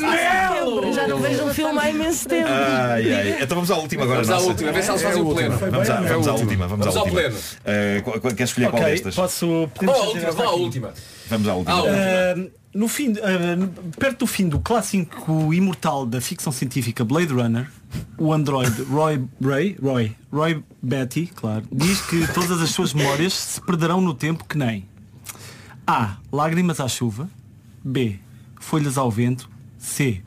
[SPEAKER 4] Melo!
[SPEAKER 12] Já não vejo um filme há imenso tempo.
[SPEAKER 8] Ai, ai. Então vamos à última agora.
[SPEAKER 4] Vamos à
[SPEAKER 8] nossa.
[SPEAKER 4] última, a ver se elas fazem
[SPEAKER 8] É a
[SPEAKER 4] o
[SPEAKER 8] última.
[SPEAKER 4] pleno.
[SPEAKER 8] Vamos, à, vamos à
[SPEAKER 14] a
[SPEAKER 8] última. Vamos,
[SPEAKER 4] Vamos
[SPEAKER 8] à
[SPEAKER 4] ao
[SPEAKER 8] última.
[SPEAKER 4] pleno.
[SPEAKER 8] Eh, qual- qual- queres escolher qual
[SPEAKER 14] Ok,
[SPEAKER 8] destas?
[SPEAKER 14] posso.
[SPEAKER 4] Vá
[SPEAKER 14] podemos
[SPEAKER 4] à
[SPEAKER 14] fazer
[SPEAKER 4] última,
[SPEAKER 14] esta
[SPEAKER 4] vá à
[SPEAKER 14] aqui.
[SPEAKER 4] última.
[SPEAKER 8] Vamos à última.
[SPEAKER 4] Ah,
[SPEAKER 14] Uh, no fim, uh, perto do fim do clássico imortal da ficção científica Blade Runner, o androide Roy Ray, Roy, Roy Betty, claro, diz que todas as suas memórias se perderão no tempo que nem A. Lágrimas à chuva B. Folhas ao vento C.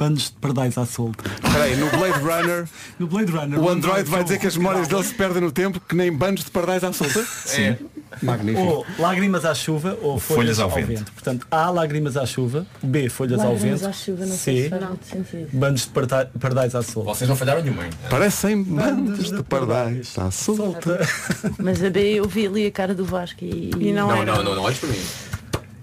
[SPEAKER 14] Bandos de pardais à solta.
[SPEAKER 2] Espera aí, no Blade Runner,
[SPEAKER 14] No Blade Runner,
[SPEAKER 2] o Android vai dizer que as memórias dele se perdem no tempo que nem bandos de pardais à solta?
[SPEAKER 4] É.
[SPEAKER 2] Magnífico.
[SPEAKER 14] Ou lágrimas à chuva ou folhas, ao, vento. Portanto, A. Lágrimas à chuva B. Folhas ao
[SPEAKER 12] Lágrimas
[SPEAKER 14] vento
[SPEAKER 12] à chuva, não
[SPEAKER 14] C. Bandos de parda- pardais à solta.
[SPEAKER 4] Vocês não falharam nenhuma, hein?
[SPEAKER 2] Parecem bandos de pardais à solta.
[SPEAKER 12] Mas a B eu vi ali a cara do Vasco e,
[SPEAKER 13] E não,
[SPEAKER 4] Não,
[SPEAKER 13] era.
[SPEAKER 4] não, não, não olhes para mim.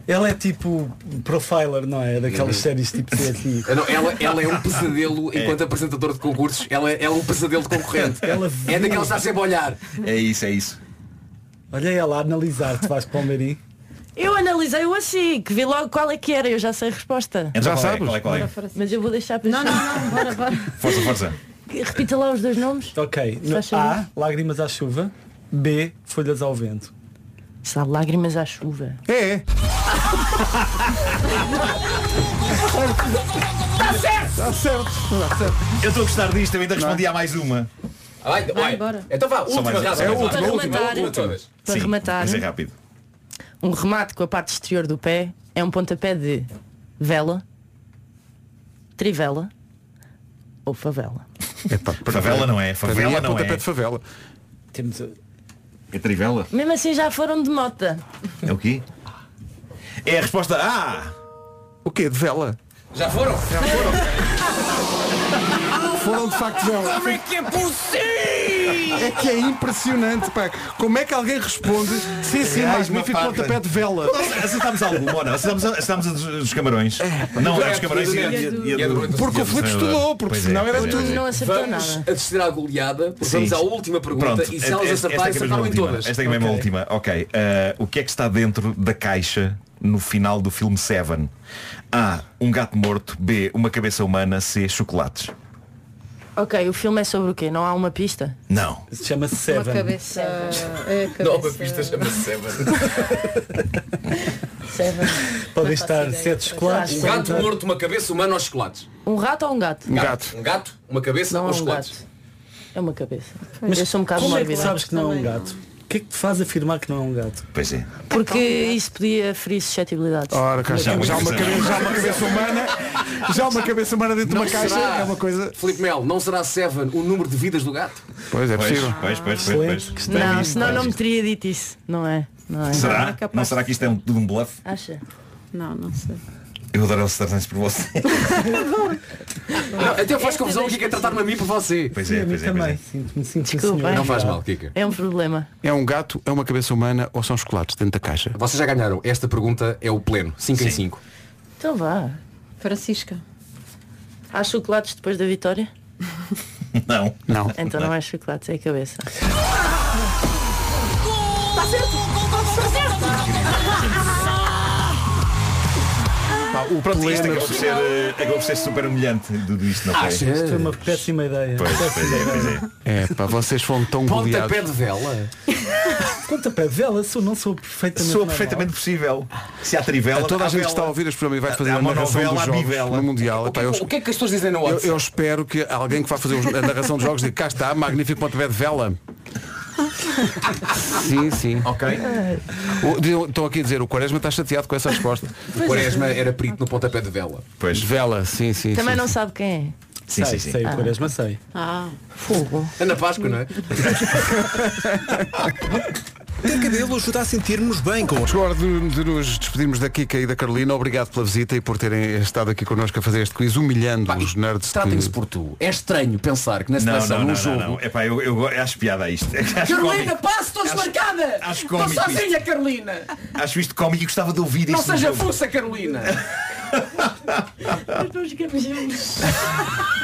[SPEAKER 14] Ela é tipo profiler, não é? Daquelas séries tipo CSI.
[SPEAKER 4] Eu não, Ela, ela é um pesadelo enquanto apresentador de concursos. Ela, ela é um pesadelo de concorrente.
[SPEAKER 14] Ela
[SPEAKER 4] É daquela que está sempre a olhar.
[SPEAKER 8] É isso, é isso.
[SPEAKER 14] Olha ela a analisar-te, Vasco Palmeirim.
[SPEAKER 12] Eu analisei-o assim, que vi logo qual é que era, eu já sei a resposta.
[SPEAKER 8] Então,
[SPEAKER 2] Já
[SPEAKER 8] qual é,
[SPEAKER 2] sabes?
[SPEAKER 8] Qual é, qual é?
[SPEAKER 12] Mas eu vou deixar para
[SPEAKER 13] Não, não, não, bora, bora.
[SPEAKER 8] Força, força.
[SPEAKER 12] Repita lá os dois nomes.
[SPEAKER 14] Ok. No. A. Lágrimas à chuva. B. Folhas ao vento.
[SPEAKER 12] Está lágrimas à chuva.
[SPEAKER 2] É,
[SPEAKER 11] Tá certo!
[SPEAKER 2] está certo. Está certo.
[SPEAKER 8] Eu estou a gostar disto, eu ainda respondi a mais uma.
[SPEAKER 4] Vai, vai.
[SPEAKER 13] bora.
[SPEAKER 4] Então vá, última
[SPEAKER 8] mais-
[SPEAKER 4] razão.
[SPEAKER 8] é a última,
[SPEAKER 12] Para
[SPEAKER 4] última,
[SPEAKER 12] rematar,
[SPEAKER 4] última de todas.
[SPEAKER 12] para
[SPEAKER 8] Sim,
[SPEAKER 12] rematar,
[SPEAKER 8] Mas é rápido.
[SPEAKER 12] um remate com a parte exterior do pé é um pontapé de vela, trivela ou favela.
[SPEAKER 2] Epá, para-
[SPEAKER 8] Favela não é,
[SPEAKER 2] para mim
[SPEAKER 8] favela
[SPEAKER 2] é
[SPEAKER 8] não
[SPEAKER 2] pontapé
[SPEAKER 8] é.
[SPEAKER 2] de favela.
[SPEAKER 14] Temos a-
[SPEAKER 8] É trivela?
[SPEAKER 12] Mesmo assim já foram de mota.
[SPEAKER 8] É o quê? É a resposta A.
[SPEAKER 2] O quê? De vela?
[SPEAKER 4] Já foram?
[SPEAKER 2] Foram de facto vela.
[SPEAKER 11] Como é que é possível?
[SPEAKER 2] É que é impressionante, pá. Como é que alguém responde? Sim, sim,
[SPEAKER 8] Reais,
[SPEAKER 2] magnífico pontapé de vela.
[SPEAKER 8] Nós acertámos alguma, ou não? Acertámos, acertámos a dos, dos camarões. não,
[SPEAKER 4] do
[SPEAKER 8] a dos camarões e a, e a-
[SPEAKER 4] do-
[SPEAKER 8] a
[SPEAKER 4] a
[SPEAKER 2] Porque
[SPEAKER 8] a
[SPEAKER 2] o Filipe
[SPEAKER 8] treinador.
[SPEAKER 2] estudou, porque
[SPEAKER 8] Pois
[SPEAKER 2] senão era
[SPEAKER 8] pois
[SPEAKER 2] tudo.
[SPEAKER 12] Não acertou
[SPEAKER 4] Vamos
[SPEAKER 12] nada.
[SPEAKER 4] assistir à goleada, vamos à última pergunta
[SPEAKER 8] Pronto,
[SPEAKER 4] e se elas acertarem,
[SPEAKER 8] é que é mesmo a
[SPEAKER 4] acertaram em
[SPEAKER 8] última.
[SPEAKER 4] todas.
[SPEAKER 8] Esta é é mesmo a
[SPEAKER 14] Ok.
[SPEAKER 8] última. Ok. eh, o que é que está dentro da caixa no final do filme Seven? A. Um gato morto. B. Uma cabeça humana. C. Chocolates.
[SPEAKER 12] Ok, o filme é sobre o quê? Não há uma pista?
[SPEAKER 8] Não.
[SPEAKER 14] Chama-se
[SPEAKER 13] Uma
[SPEAKER 14] Seven.
[SPEAKER 13] cabeça. É, a
[SPEAKER 4] Nova
[SPEAKER 13] cabeça-
[SPEAKER 4] pista chama-se Seven.
[SPEAKER 12] Seven.
[SPEAKER 14] Podem
[SPEAKER 12] Não
[SPEAKER 14] estar sete chocolates.
[SPEAKER 4] Um gato morto, uma cabeça humana aos chocolates.
[SPEAKER 12] Um rato ou um gato?
[SPEAKER 2] Um gato.
[SPEAKER 4] Um gato, uma cabeça
[SPEAKER 12] Não
[SPEAKER 4] aos
[SPEAKER 12] um
[SPEAKER 4] chocolates.
[SPEAKER 12] gato. É uma cabeça.
[SPEAKER 14] Mas
[SPEAKER 12] eu sou um bocado
[SPEAKER 14] como é que
[SPEAKER 12] mórbida.
[SPEAKER 14] sabes que não é um gato? O que é que te faz afirmar que não é um gato?
[SPEAKER 8] Pois é.
[SPEAKER 12] Porque isso podia ferir suscetibilidades.
[SPEAKER 2] Ora, cá.
[SPEAKER 8] Já
[SPEAKER 2] já,
[SPEAKER 8] uma cabeça-
[SPEAKER 2] já uma cabeça humana, já uma cabeça humana dentro de uma caixa
[SPEAKER 4] será,
[SPEAKER 2] é uma coisa.
[SPEAKER 4] Filipe Mel, não será Seven o número de vidas do gato?
[SPEAKER 2] Pois é
[SPEAKER 8] Pois,
[SPEAKER 2] possível.
[SPEAKER 8] pois, pois, pois, pois.
[SPEAKER 14] Gostei
[SPEAKER 12] Não, senão não me teria dito isso. Não é? Não é?
[SPEAKER 8] Será?
[SPEAKER 13] é.
[SPEAKER 8] Não será que isto é um, tudo um bluff?
[SPEAKER 12] Acha?
[SPEAKER 13] Não, não sei.
[SPEAKER 8] Eu adoro Stardance por você.
[SPEAKER 4] Não, até faz confusão o que é tratar-me a mim por você.
[SPEAKER 8] Pois é, pois é, pois
[SPEAKER 14] também.
[SPEAKER 8] é.
[SPEAKER 14] Sinto-me sinto
[SPEAKER 12] Desculpa.
[SPEAKER 4] Não faz mal, Kika.
[SPEAKER 12] É um problema.
[SPEAKER 2] É um gato, é uma cabeça humana ou são chocolates dentro da caixa?
[SPEAKER 4] Vocês já ganharam. Esta pergunta é o pleno. 5 em 5.
[SPEAKER 12] Então vá.
[SPEAKER 13] Francisca.
[SPEAKER 12] Há chocolates depois da vitória?
[SPEAKER 8] Não.
[SPEAKER 2] Não.
[SPEAKER 12] Então não é chocolates, é a cabeça.
[SPEAKER 11] Tá certo! Tá certo!
[SPEAKER 2] O
[SPEAKER 8] Pronto, isto
[SPEAKER 2] pleno.
[SPEAKER 8] acabou por ser, eh, acabou por ser super humilhante tudo isto, não foi?
[SPEAKER 4] Acha?
[SPEAKER 14] Isto foi uma péssima ideia.
[SPEAKER 8] Pois, pois é, pois é.
[SPEAKER 2] É, pá, vocês foram tão
[SPEAKER 4] Pontapé
[SPEAKER 2] goleados.
[SPEAKER 4] de vela.
[SPEAKER 14] Pontapé de vela, sou, não sou perfeitamente
[SPEAKER 8] Sou
[SPEAKER 14] normal.
[SPEAKER 8] perfeitamente possível. Se há trivela,
[SPEAKER 2] A toda a gente que está a ouvir este programa e vai fazer
[SPEAKER 8] Há
[SPEAKER 2] a narração
[SPEAKER 8] monovela,
[SPEAKER 2] dos jogos no Mundial.
[SPEAKER 4] O
[SPEAKER 2] Epá,
[SPEAKER 4] que,
[SPEAKER 2] eu,
[SPEAKER 4] o que é que as pessoas dizem no
[SPEAKER 2] eu,
[SPEAKER 4] WhatsApp?
[SPEAKER 2] eu espero que alguém que vá fazer a narração dos jogos diga cá está, magnífico pontapé de vela. Sim, sim.
[SPEAKER 4] Ok.
[SPEAKER 2] O- Estão aqui a dizer, o Quaresma está chateado com essa resposta.
[SPEAKER 4] O Quaresma era perito no pontapé de vela.
[SPEAKER 8] Pois.
[SPEAKER 2] De vela, sim, sim.
[SPEAKER 12] Também
[SPEAKER 2] sim,
[SPEAKER 12] não
[SPEAKER 2] sim.
[SPEAKER 12] sabe quem é.
[SPEAKER 8] Sim,
[SPEAKER 14] sei,
[SPEAKER 8] sim, sim.
[SPEAKER 14] sei, o Quaresma sei.
[SPEAKER 13] Ah,
[SPEAKER 12] Fogo.
[SPEAKER 4] É na Páscoa, não é?
[SPEAKER 3] Ter cabelo ajuda a sentir-nos bem com
[SPEAKER 2] Chegou a hora de, de nos despedirmos da Kika e da Carolina. Obrigado pela visita e por terem estado aqui connosco a fazer este quiz, humilhando
[SPEAKER 4] Pá,
[SPEAKER 2] os nerds.
[SPEAKER 4] Tratem-se
[SPEAKER 2] que-
[SPEAKER 4] por tu. É estranho pensar que na
[SPEAKER 8] Não,
[SPEAKER 4] seleção,
[SPEAKER 8] não,
[SPEAKER 4] no
[SPEAKER 8] não,
[SPEAKER 4] jogo.
[SPEAKER 8] não, não. Epá, eu, eu acho piada a isto. Acho
[SPEAKER 11] Carolina, passe, estou desmarcada!
[SPEAKER 8] acho
[SPEAKER 11] Estou sozinha, Carolina!
[SPEAKER 8] Acho isto cómico e gostava de ouvir
[SPEAKER 11] Não
[SPEAKER 8] isto. no
[SPEAKER 11] seja
[SPEAKER 8] jogo.
[SPEAKER 11] fuça, Carolina!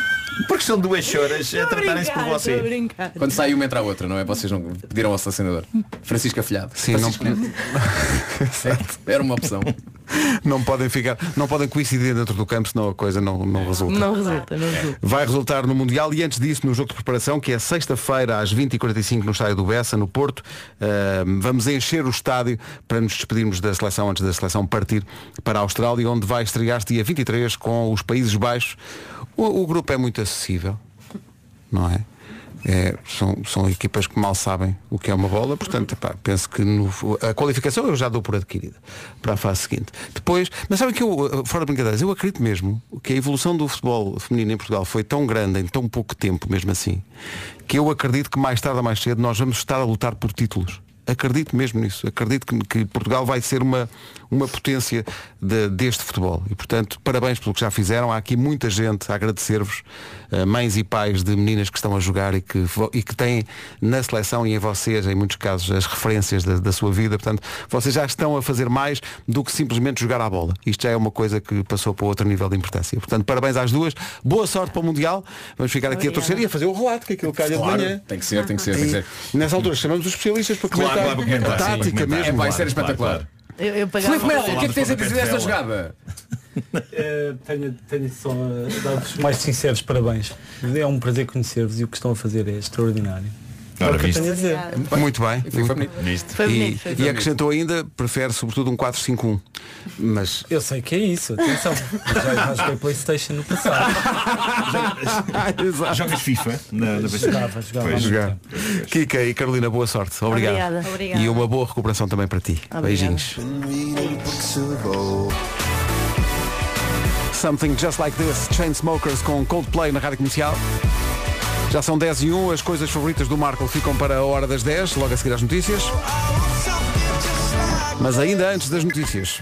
[SPEAKER 5] Porque são duas choras a tratarem-se por você.
[SPEAKER 4] Quando sai uma entra a outra, não é? Vocês não pediram ao selecionador. Francisco Afilhado.
[SPEAKER 2] Sim, não-
[SPEAKER 4] Francisco Neto. Era uma opção.
[SPEAKER 2] Não podem ficar, não podem coincidir dentro do campo, senão a coisa não, não resulta.
[SPEAKER 12] Não resulta, não resulta.
[SPEAKER 2] Vai resultar no Mundial e antes disso no jogo de preparação, que é sexta-feira às 20h45 no estádio do Bessa, no Porto. Uh, vamos encher o estádio para nos despedirmos da seleção antes da seleção partir para a Austrália, onde vai estrear-se dia 23 com os Países Baixos. O, o grupo é muito acessível, não é? É, são, são equipas que mal sabem o que é uma bola, portanto, pá, penso que no- a qualificação eu já dou por adquirida para a fase seguinte. Depois, mas sabem que eu, eh, fora de brincadeiras, eu acredito mesmo que a evolução do futebol feminino em Portugal foi tão grande em tão pouco tempo, mesmo assim, que eu acredito que mais tarde ou mais cedo nós vamos estar a lutar por títulos. Acredito mesmo nisso. Acredito que, que Portugal vai ser uma, uma potência de- deste futebol. E, portanto, parabéns pelo que já fizeram. Há aqui muita gente a agradecer-vos, eh, mães e pais de meninas que estão a jogar e que, e que têm na seleção e em vocês, em muitos casos, as referências da, da sua vida. Portanto, vocês já estão a fazer mais do que simplesmente jogar à bola. Isto já é uma coisa que passou para outro nível de importância. Portanto, parabéns às duas. Boa sorte para o Mundial. Vamos ficar aqui a torcer e a fazer o relato, que aquilo calha
[SPEAKER 4] Claro,
[SPEAKER 2] de manhã.
[SPEAKER 4] tem que ser, tem que ser, tem que ser.
[SPEAKER 2] E nessa altura chamamos os especialistas para
[SPEAKER 4] Claro,
[SPEAKER 2] comentar,
[SPEAKER 4] comentar,
[SPEAKER 2] a
[SPEAKER 4] sim,
[SPEAKER 2] tática mesmo.
[SPEAKER 4] É, vai ser espetacular.
[SPEAKER 12] Eu, eu pagava
[SPEAKER 4] Filipe Melo, o que é que tens a dizer desta jogada?
[SPEAKER 14] Eh, tenho, tenho só a dar-vos mais sinceros parabéns. É um prazer conhecer-vos e o que estão a fazer é extraordinário.
[SPEAKER 5] Ora, viste?
[SPEAKER 2] Muito bem.
[SPEAKER 4] Foi bonito.
[SPEAKER 5] Viste?
[SPEAKER 12] Foi
[SPEAKER 2] E,
[SPEAKER 12] bonito, foi
[SPEAKER 2] e acrescentou ainda, prefere sobretudo um 4-5-1. Mas
[SPEAKER 14] Eu sei que é isso, atenção. Já, já joguei Playstation no passado.
[SPEAKER 5] Jogas FIFA na, na
[SPEAKER 14] Jogava, jogava.
[SPEAKER 5] Pois.
[SPEAKER 2] jogar. Kika e Carolina, boa sorte. Obrigado.
[SPEAKER 12] Obrigada.
[SPEAKER 13] Obrigada.
[SPEAKER 2] E uma boa recuperação também para ti.
[SPEAKER 12] Obrigada.
[SPEAKER 2] Beijinhos. Something Just Like This, Chainsmokers com Coldplay na Rádio Comercial. Já são 10 e 1, as coisas favoritas do Marco ficam para a hora das 10, logo a seguir às notícias. Mas ainda antes das notícias.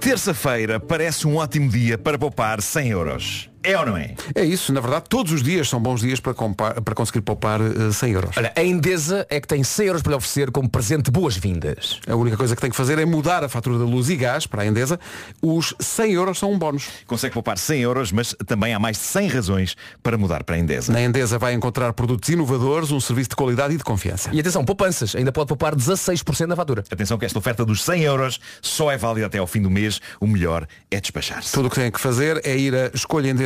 [SPEAKER 8] Terça-feira parece um ótimo dia para poupar 100 euros. É ou não é?
[SPEAKER 2] É isso, na verdade, todos os dias são bons dias para, para conseguir poupar eh, 100 euros.
[SPEAKER 4] Olha, a Endesa é que tem 100 euros para lhe oferecer como presente de boas-vindas.
[SPEAKER 2] A única coisa que tem que fazer é mudar a fatura da luz e gás para a Endesa. Os 100 euros são um bónus.
[SPEAKER 8] Consegue poupar 100 euros, mas também há mais de 100 razões para mudar para a Endesa.
[SPEAKER 2] Na Endesa vai encontrar produtos inovadores, um serviço de qualidade e de confiança.
[SPEAKER 4] E atenção, poupanças. Ainda pode poupar 16% na fatura.
[SPEAKER 8] Atenção que esta oferta dos 100 euros só é válida até ao fim do mês. O melhor é despachar-se.
[SPEAKER 2] Tudo o que tem que fazer é ir a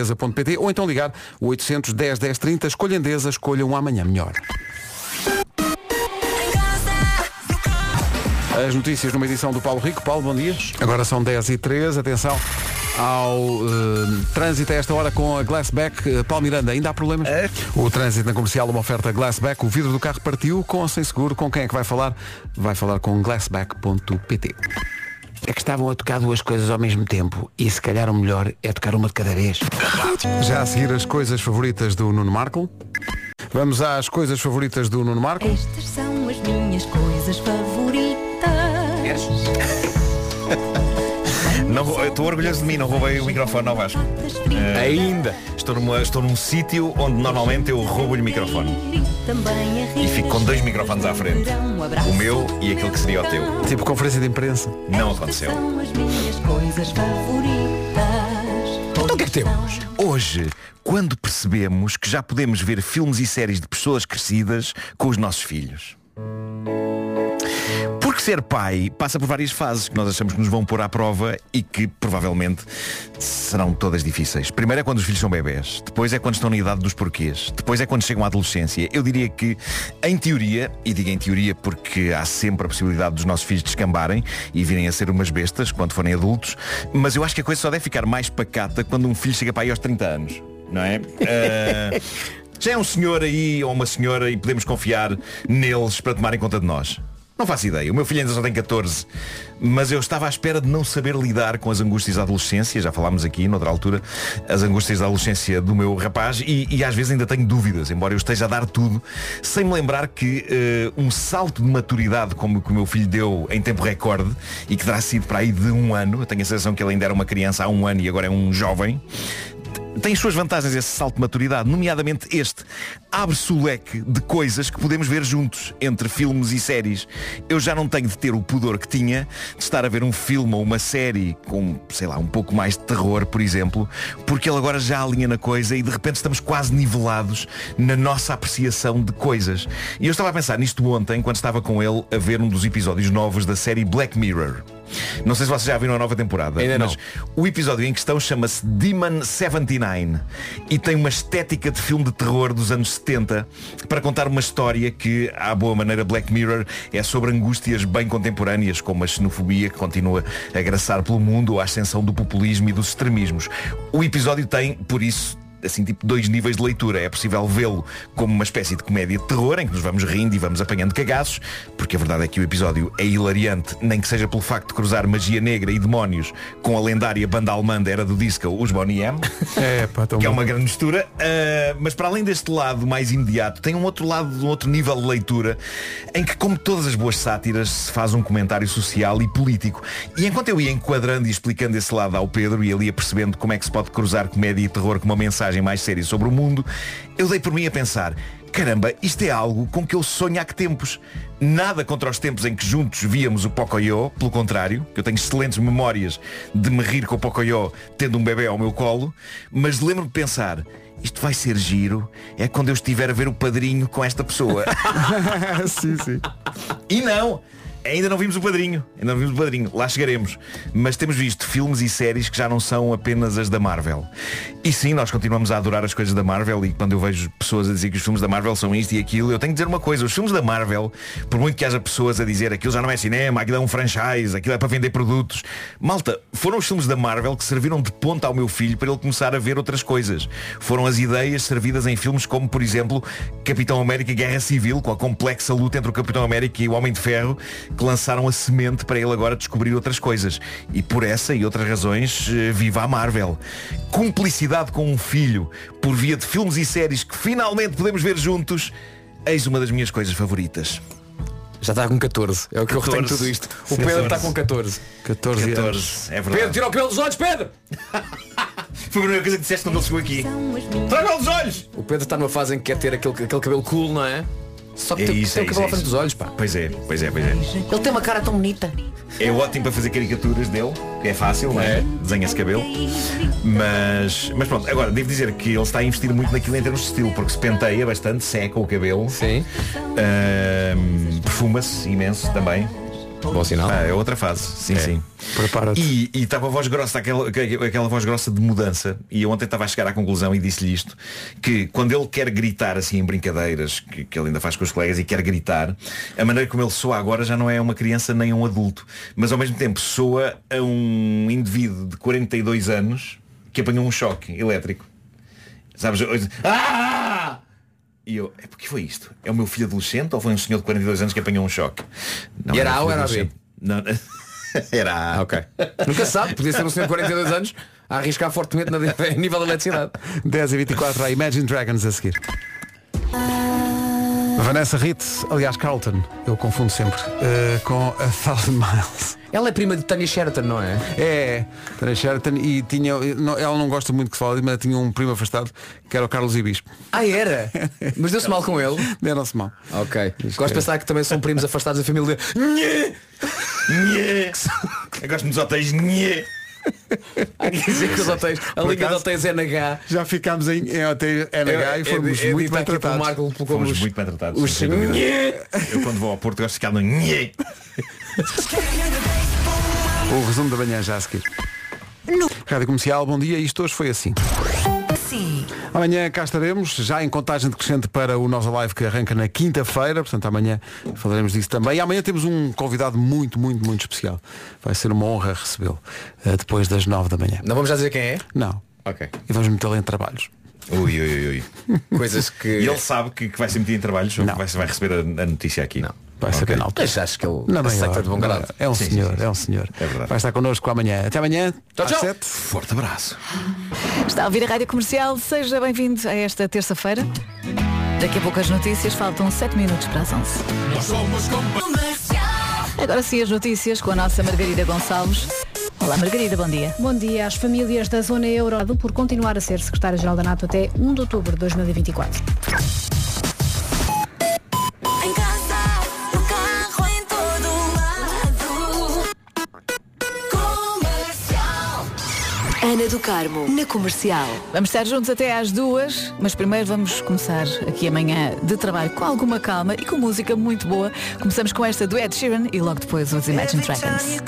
[SPEAKER 2] escolhaendesa.pt ou então ligar o 810 10 30. Escolha Endesa, escolha um amanhã melhor. As notícias numa edição do Paulo Rico. Paulo, bom dia. Agora são 10 e 3. Atenção ao eh, trânsito a esta hora com a Glassback. Eh, Paulo Miranda, ainda há problemas? O trânsito na comercial, uma oferta Glassback. O vidro do carro partiu com ou sem seguro. Com quem é que vai falar? Vai falar com glassback.pt. É que estavam a tocar duas coisas ao mesmo tempo e se calhar o melhor é tocar uma de cada vez. Já a seguir as coisas favoritas do Nuno Marco. Vamos às coisas favoritas do Nuno Marco.
[SPEAKER 16] Estas são as minhas coisas favoritas.
[SPEAKER 8] Orgulhoso de mim, não roubei o microfone ao Vasco. Eh,
[SPEAKER 4] Ainda.
[SPEAKER 8] Estou, numa, estou num sítio onde normalmente eu roubo-lhe o microfone. E fico com dois microfones à frente. O meu e aquele que seria o teu.
[SPEAKER 2] Tipo conferência de imprensa.
[SPEAKER 8] Não aconteceu.
[SPEAKER 16] São as minhas coisas favoritas.
[SPEAKER 8] Então o que é que temos? Hoje, quando percebemos que já podemos ver filmes e séries de pessoas crescidas com os nossos filhos. Porque ser pai passa por várias fases que nós achamos que nos vão pôr à prova e que provavelmente serão todas difíceis. Primeiro é quando os filhos são bebés, depois é quando estão na idade dos porquês, depois é quando chegam à adolescência. Eu diria que, em teoria, e digo em teoria porque há sempre a possibilidade dos nossos filhos descambarem e virem a ser umas bestas quando forem adultos, mas eu acho que a coisa só deve ficar mais pacata quando um filho chega para aí aos 30 anos, não é? Ah, já é um senhor aí ou uma senhora e podemos confiar neles para tomarem conta de nós. Não faço ideia. O meu filho ainda só tem 14. Mas eu estava à espera de não saber lidar com as angústias da adolescência. Já falámos aqui, noutra altura, as angústias da adolescência do meu rapaz. E, e às vezes ainda tenho dúvidas, embora eu esteja a dar tudo, sem me lembrar que eh, um salto de maturidade como que o meu filho deu em tempo recorde e que terá sido para aí de um ano, eu tenho a sensação que ele ainda era uma criança há um ano e agora é um jovem, tem as suas vantagens esse salto de maturidade, nomeadamente este. Abre-se o leque de coisas que podemos ver juntos, entre filmes e séries. Eu já não tenho de ter o pudor que tinha de estar a ver um filme ou uma série com, sei lá, um pouco mais de terror, por exemplo, porque ele agora já alinha na coisa e de repente estamos quase nivelados na nossa apreciação de coisas. E eu estava a pensar nisto ontem, quando estava com ele a ver um dos episódios novos da série Black Mirror. Não sei se vocês já viram a nova temporada,
[SPEAKER 4] Ainda não.
[SPEAKER 8] mas o episódio em questão chama-se Demon 79 e tem uma estética de filme de terror dos anos 70 para contar uma história que, à boa maneira Black Mirror, é sobre angústias bem contemporâneas, como a xenofobia que continua a graçar pelo mundo ou a ascensão do populismo e dos extremismos. O episódio tem, por isso, assim tipo dois níveis de leitura. É possível vê-lo como uma espécie de comédia de terror em que nos vamos rindo e vamos apanhando cagaços, porque a verdade é que o episódio é hilariante, nem que seja pelo facto de cruzar magia negra e demónios com a lendária banda alemã da era do disco, os Bonnie M,
[SPEAKER 2] É, pá,
[SPEAKER 8] que é
[SPEAKER 2] bom.
[SPEAKER 8] uma grande mistura. Uh, mas para além deste lado mais imediato, tem um outro lado, um outro nível de leitura, em que, como todas as boas sátiras, se faz um comentário social e político. E enquanto eu ia enquadrando e explicando esse lado ao Pedro e ele ia percebendo como é que se pode cruzar comédia e terror com uma mensagem mais séria sobre o mundo, eu dei por mim a pensar. Caramba, isto é algo com que eu sonho há que tempos. Nada contra os tempos em que juntos víamos o Pocoyo, pelo contrário, que eu tenho excelentes memórias de me rir com o Pocoyo tendo um bebê ao meu colo, mas lembro-me de pensar, isto vai ser giro, é quando eu estiver a ver o padrinho com esta pessoa.
[SPEAKER 2] sim, sim.
[SPEAKER 8] E não! Ainda não vimos o padrinho, ainda não vimos o padrinho, lá chegaremos. Mas temos visto filmes e séries que já não são apenas as da Marvel. E sim, nós continuamos a adorar as coisas da Marvel e quando eu vejo pessoas a dizer que os filmes da Marvel são isto e aquilo, eu tenho que dizer uma coisa, os filmes da Marvel, por muito que haja pessoas a dizer aquilo já não é cinema, aquilo é um franchise, aquilo é para vender produtos. Malta, foram os filmes da Marvel que serviram de ponta ao meu filho para ele começar a ver outras coisas. Foram as ideias servidas em filmes como, por exemplo, Capitão América Guerra Civil, com a complexa luta entre o Capitão América e o Homem de Ferro, que lançaram a semente para ele agora descobrir outras coisas. E por essa e outras razões, eh, viva a Marvel. Cumplicidade com um filho, por via de filmes e séries que finalmente podemos ver juntos, eis uma das minhas coisas favoritas.
[SPEAKER 4] Já está com 14. É o que eu retenho tudo isto. O Pedro
[SPEAKER 8] 14.
[SPEAKER 4] está com 14.
[SPEAKER 2] 14,
[SPEAKER 8] 14, é verdade.
[SPEAKER 4] Pedro, tira o pelo dos olhos, Pedro!
[SPEAKER 8] Foi a primeira coisa que disseste quando ele chegou aqui. Traga os olhos!
[SPEAKER 4] O Pedro está numa fase em que quer ter aquele, aquele cabelo cool, não é? Só que
[SPEAKER 8] É
[SPEAKER 4] tem,
[SPEAKER 8] isso,
[SPEAKER 4] tem
[SPEAKER 8] é
[SPEAKER 4] o cabelo
[SPEAKER 8] é
[SPEAKER 4] à frente
[SPEAKER 8] isso.
[SPEAKER 4] dos olhos, pá.
[SPEAKER 8] Pois é, pois é, pois é.
[SPEAKER 4] Ele tem uma cara tão bonita.
[SPEAKER 8] É ótimo para fazer caricaturas dele, que é fácil, não é? Desenha-se cabelo. Mas, mas pronto, agora devo dizer que ele está a investir muito naquilo em termos de estilo, porque se penteia bastante, seca o cabelo.
[SPEAKER 4] Sim.
[SPEAKER 8] Ahm, Perfuma-se imenso também.
[SPEAKER 4] Bom sinal.
[SPEAKER 8] Ah, é outra fase, sim, sim.
[SPEAKER 2] Prepara-te.
[SPEAKER 8] E e está com a voz grossa, aquela, aquela voz grossa de mudança. E eu ontem estava a chegar à conclusão e disse-lhe isto, que quando ele quer gritar assim em brincadeiras, que, que ele ainda faz com os colegas e quer gritar, a maneira como ele soa agora já não é uma criança nem um adulto. Mas ao mesmo tempo soa a um indivíduo de 42 anos que apanhou um choque elétrico. Sabes? hoje- Ah! E eu, é porque foi isto? É o meu filho adolescente ou foi um senhor de 42 anos que apanhou um choque? Não,
[SPEAKER 4] E era A ou era B?
[SPEAKER 8] Não, era A.
[SPEAKER 4] Ok. Nunca se sabe, podia ser um senhor de 42 anos a arriscar fortemente na, em nível de eletricidade.
[SPEAKER 2] 10 e 24 a Imagine Dragons a seguir. Vanessa Ritz, aliás Carlton, eu confundo sempre, eh, com A Thousand Miles.
[SPEAKER 4] Ela é prima de Tanya Sheraton, não é?
[SPEAKER 2] É, Tânia Sheraton e tinha, não, ela não gosta muito que se fale, mas tinha um primo afastado que era o Carlos Ibispo.
[SPEAKER 4] Ah, era? Mas deu-se mal com ele?
[SPEAKER 2] Deram-se mal.
[SPEAKER 4] Ok. Gosto de pensar que também são primos afastados da família.
[SPEAKER 8] Nhê! Nhê! Eu gosto dos hotéis Nhê!
[SPEAKER 4] Há que dizer que os hotéis, a
[SPEAKER 2] Por
[SPEAKER 4] liga de
[SPEAKER 2] acaso,
[SPEAKER 4] hotéis NH.
[SPEAKER 2] Já ficámos em, em hotel NH e fomos
[SPEAKER 4] é, é,
[SPEAKER 2] muito bem tratados.
[SPEAKER 4] Marco
[SPEAKER 8] Fomos
[SPEAKER 4] os,
[SPEAKER 8] muito bem tratados.
[SPEAKER 4] os
[SPEAKER 8] sem.
[SPEAKER 4] Nhê!
[SPEAKER 8] Eu quando vou ao Porto gosto de ficar no Nhê!
[SPEAKER 2] O resumo da manhã já a seguir. Rádio Comercial, bom dia. Isto hoje foi assim. Amanhã cá estaremos, já em contagem decrescente para o nosso live que arranca na quinta-feira, portanto amanhã falaremos disso também. E amanhã temos um convidado muito, muito, muito especial. Vai ser uma honra recebê-lo eh, depois das nove da manhã.
[SPEAKER 4] Não vamos já dizer quem é?
[SPEAKER 2] Não.
[SPEAKER 4] Ok.
[SPEAKER 2] E vamos metê-lo em trabalhos.
[SPEAKER 8] Ui, ui, ui, ui.
[SPEAKER 4] Coisas que.
[SPEAKER 8] E ele sabe que, que vai ser metido em trabalhos ou
[SPEAKER 2] Não.
[SPEAKER 8] que vai, vai receber a, a notícia aqui? Não.
[SPEAKER 2] Vai saber na altura.
[SPEAKER 4] Mas acho que ele
[SPEAKER 2] Na
[SPEAKER 4] aceita
[SPEAKER 2] maior,
[SPEAKER 4] de bom grado.
[SPEAKER 2] É um
[SPEAKER 8] Sim,
[SPEAKER 2] senhor,
[SPEAKER 8] sim, sim.
[SPEAKER 2] é um senhor.
[SPEAKER 8] É verdade.
[SPEAKER 2] Vai estar connosco amanhã. Até amanhã.
[SPEAKER 4] Tchau, tchau.
[SPEAKER 2] sete.
[SPEAKER 8] Forte abraço.
[SPEAKER 16] Está a ouvir a Rádio Comercial. Seja bem-vindo a esta terça-feira. Daqui a pouco as notícias. Faltam 7 minutos para as 11. Agora sim as notícias com a nossa Margarida Gonçalves. Olá Margarida, bom dia.
[SPEAKER 17] Bom dia às famílias da Zona Euro por continuar a ser secretária-geral da NATO até 1 de outubro de 2024.
[SPEAKER 16] Ana do Carmo, na comercial. Vamos estar juntos até às duas, mas primeiro vamos começar aqui amanhã de trabalho com alguma calma e com música muito boa. Começamos com esta do Ed Sheeran e logo depois os Imagine Dragons.